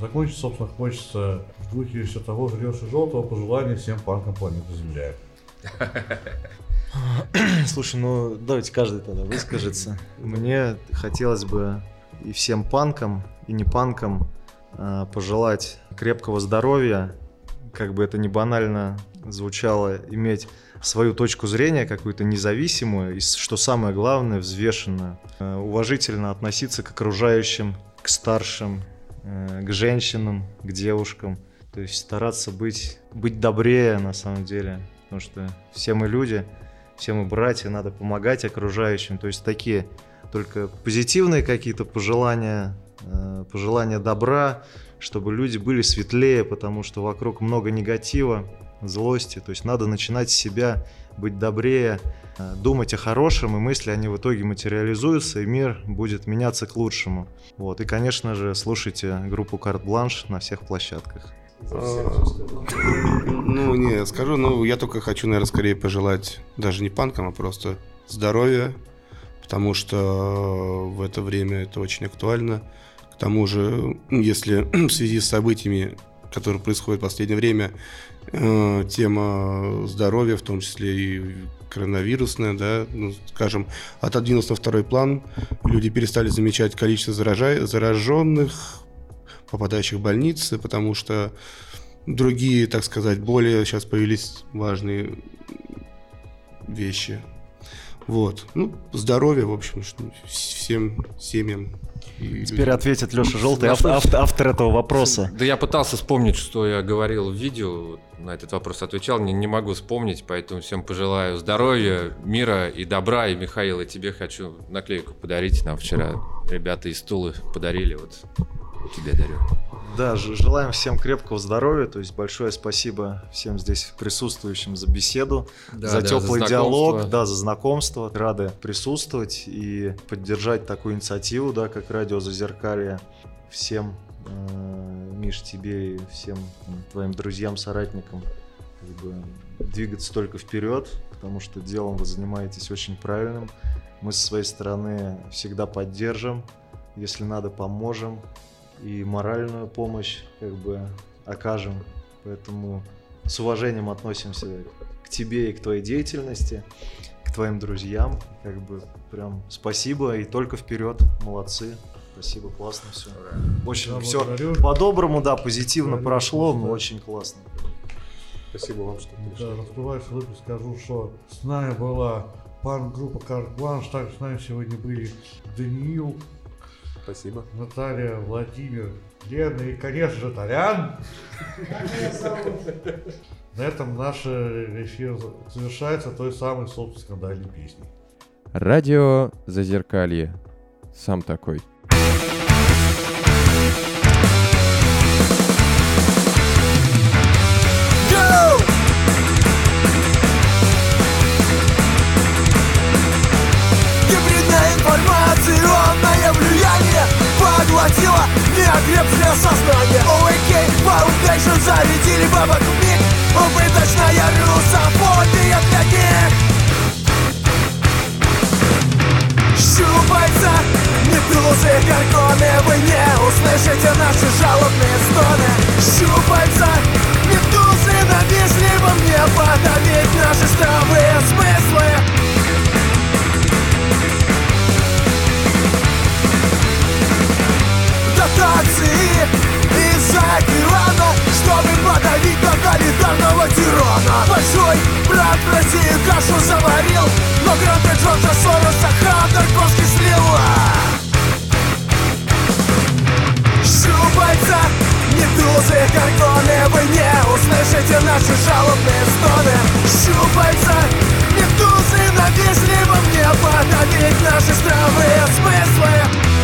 Закончить, собственно, хочется в духе все того же Леши Желтого пожелания всем панкам планеты Земля. Слушай, ну давайте каждый тогда выскажется. Мне хотелось бы и всем панкам, и не панкам э, пожелать крепкого здоровья, как бы это ни банально звучало, иметь свою точку зрения, какую-то независимую, и, что самое главное, взвешенную. Э, Уважительно относиться к окружающим, к старшим, э, к женщинам, к девушкам. То есть стараться быть, быть добрее на самом деле, потому что все мы люди, все мы братья, надо помогать окружающим. То есть такие только позитивные какие-то пожелания, э, пожелания добра, чтобы люди были светлее, потому что вокруг много негатива, злости. То есть надо начинать с себя, быть добрее, э, думать о хорошем, и мысли, они в итоге материализуются, и мир будет меняться к лучшему. Вот. И, конечно же, слушайте группу «Карт Бланш» на всех площадках. Ну, не, скажу, ну, я только хочу, наверное, скорее пожелать даже не панкам, а просто здоровья, потому что в это время это очень актуально. К тому же, ну, если в связи с событиями, которые происходят в последнее время, э, тема здоровья, в том числе и коронавирусная, да, ну, скажем, отодвинулась на второй план, люди перестали замечать количество заража- зараженных, попадающих в больницы, потому что другие, так сказать, более сейчас появились важные вещи. Вот. Ну, здоровья, в общем, всем семьям. И Теперь людям. ответит Леша Желтый, ав- ав- автор этого вопроса. Да я пытался вспомнить, что я говорил в видео, на этот вопрос отвечал, не, не могу вспомнить, поэтому всем пожелаю здоровья, мира и добра. И, Михаил, и тебе хочу наклейку подарить. Нам вчера ребята из Тулы подарили, вот тебе дарю. Да, желаем всем крепкого здоровья. То есть большое спасибо всем здесь присутствующим за беседу, Да, за да, теплый за диалог, да, за знакомство. Рады присутствовать и поддержать такую инициативу, да, как радио Зазеркалье. Всем, э, Миш, тебе и всем твоим друзьям, соратникам как бы, двигаться только вперед, потому что делом вы занимаетесь очень правильным. Мы со своей стороны всегда поддержим, если надо, поможем и моральную помощь как бы окажем. Поэтому с уважением относимся к тебе и к твоей деятельности, к твоим друзьям. Как бы прям спасибо и только вперед. Молодцы. Спасибо, классно все. Очень Да, все благодарю. по-доброму, да, позитивно Благодарю, прошло, но да. очень классно. Спасибо вам, что пришли. Да, раскрывая выпуск, скажу, что с нами была пан-группа Карт Бланш, также с нами сегодня были Даниил, Спасибо. Наталья, Владимир, Лена и, конечно же, Толян. На этом наш эфир завершается той самой, собственно, скандальной песней. Радио Зазеркалье. Сам такой. Поглотило неокрепшее сознание ОАК Foundation зарядили бабок в миг. Убыточная русофобия для них. Щупальца, медузы, горгоны Вы не услышите наши жалобные стоны. Щупальца, медузы нависли во мне Подавить наши здравые смыслы Дотации из-за океана Чтобы подавить тоталитарного тирана. Большой брат в России кашу заварил Но гранты Джорджа Сороса Ходорковский слила. Щупальца, медузы, горгоны Вы не услышите наши жалобные стоны. Щупальца, медузы нависли во мне Подавить наши здравые смыслы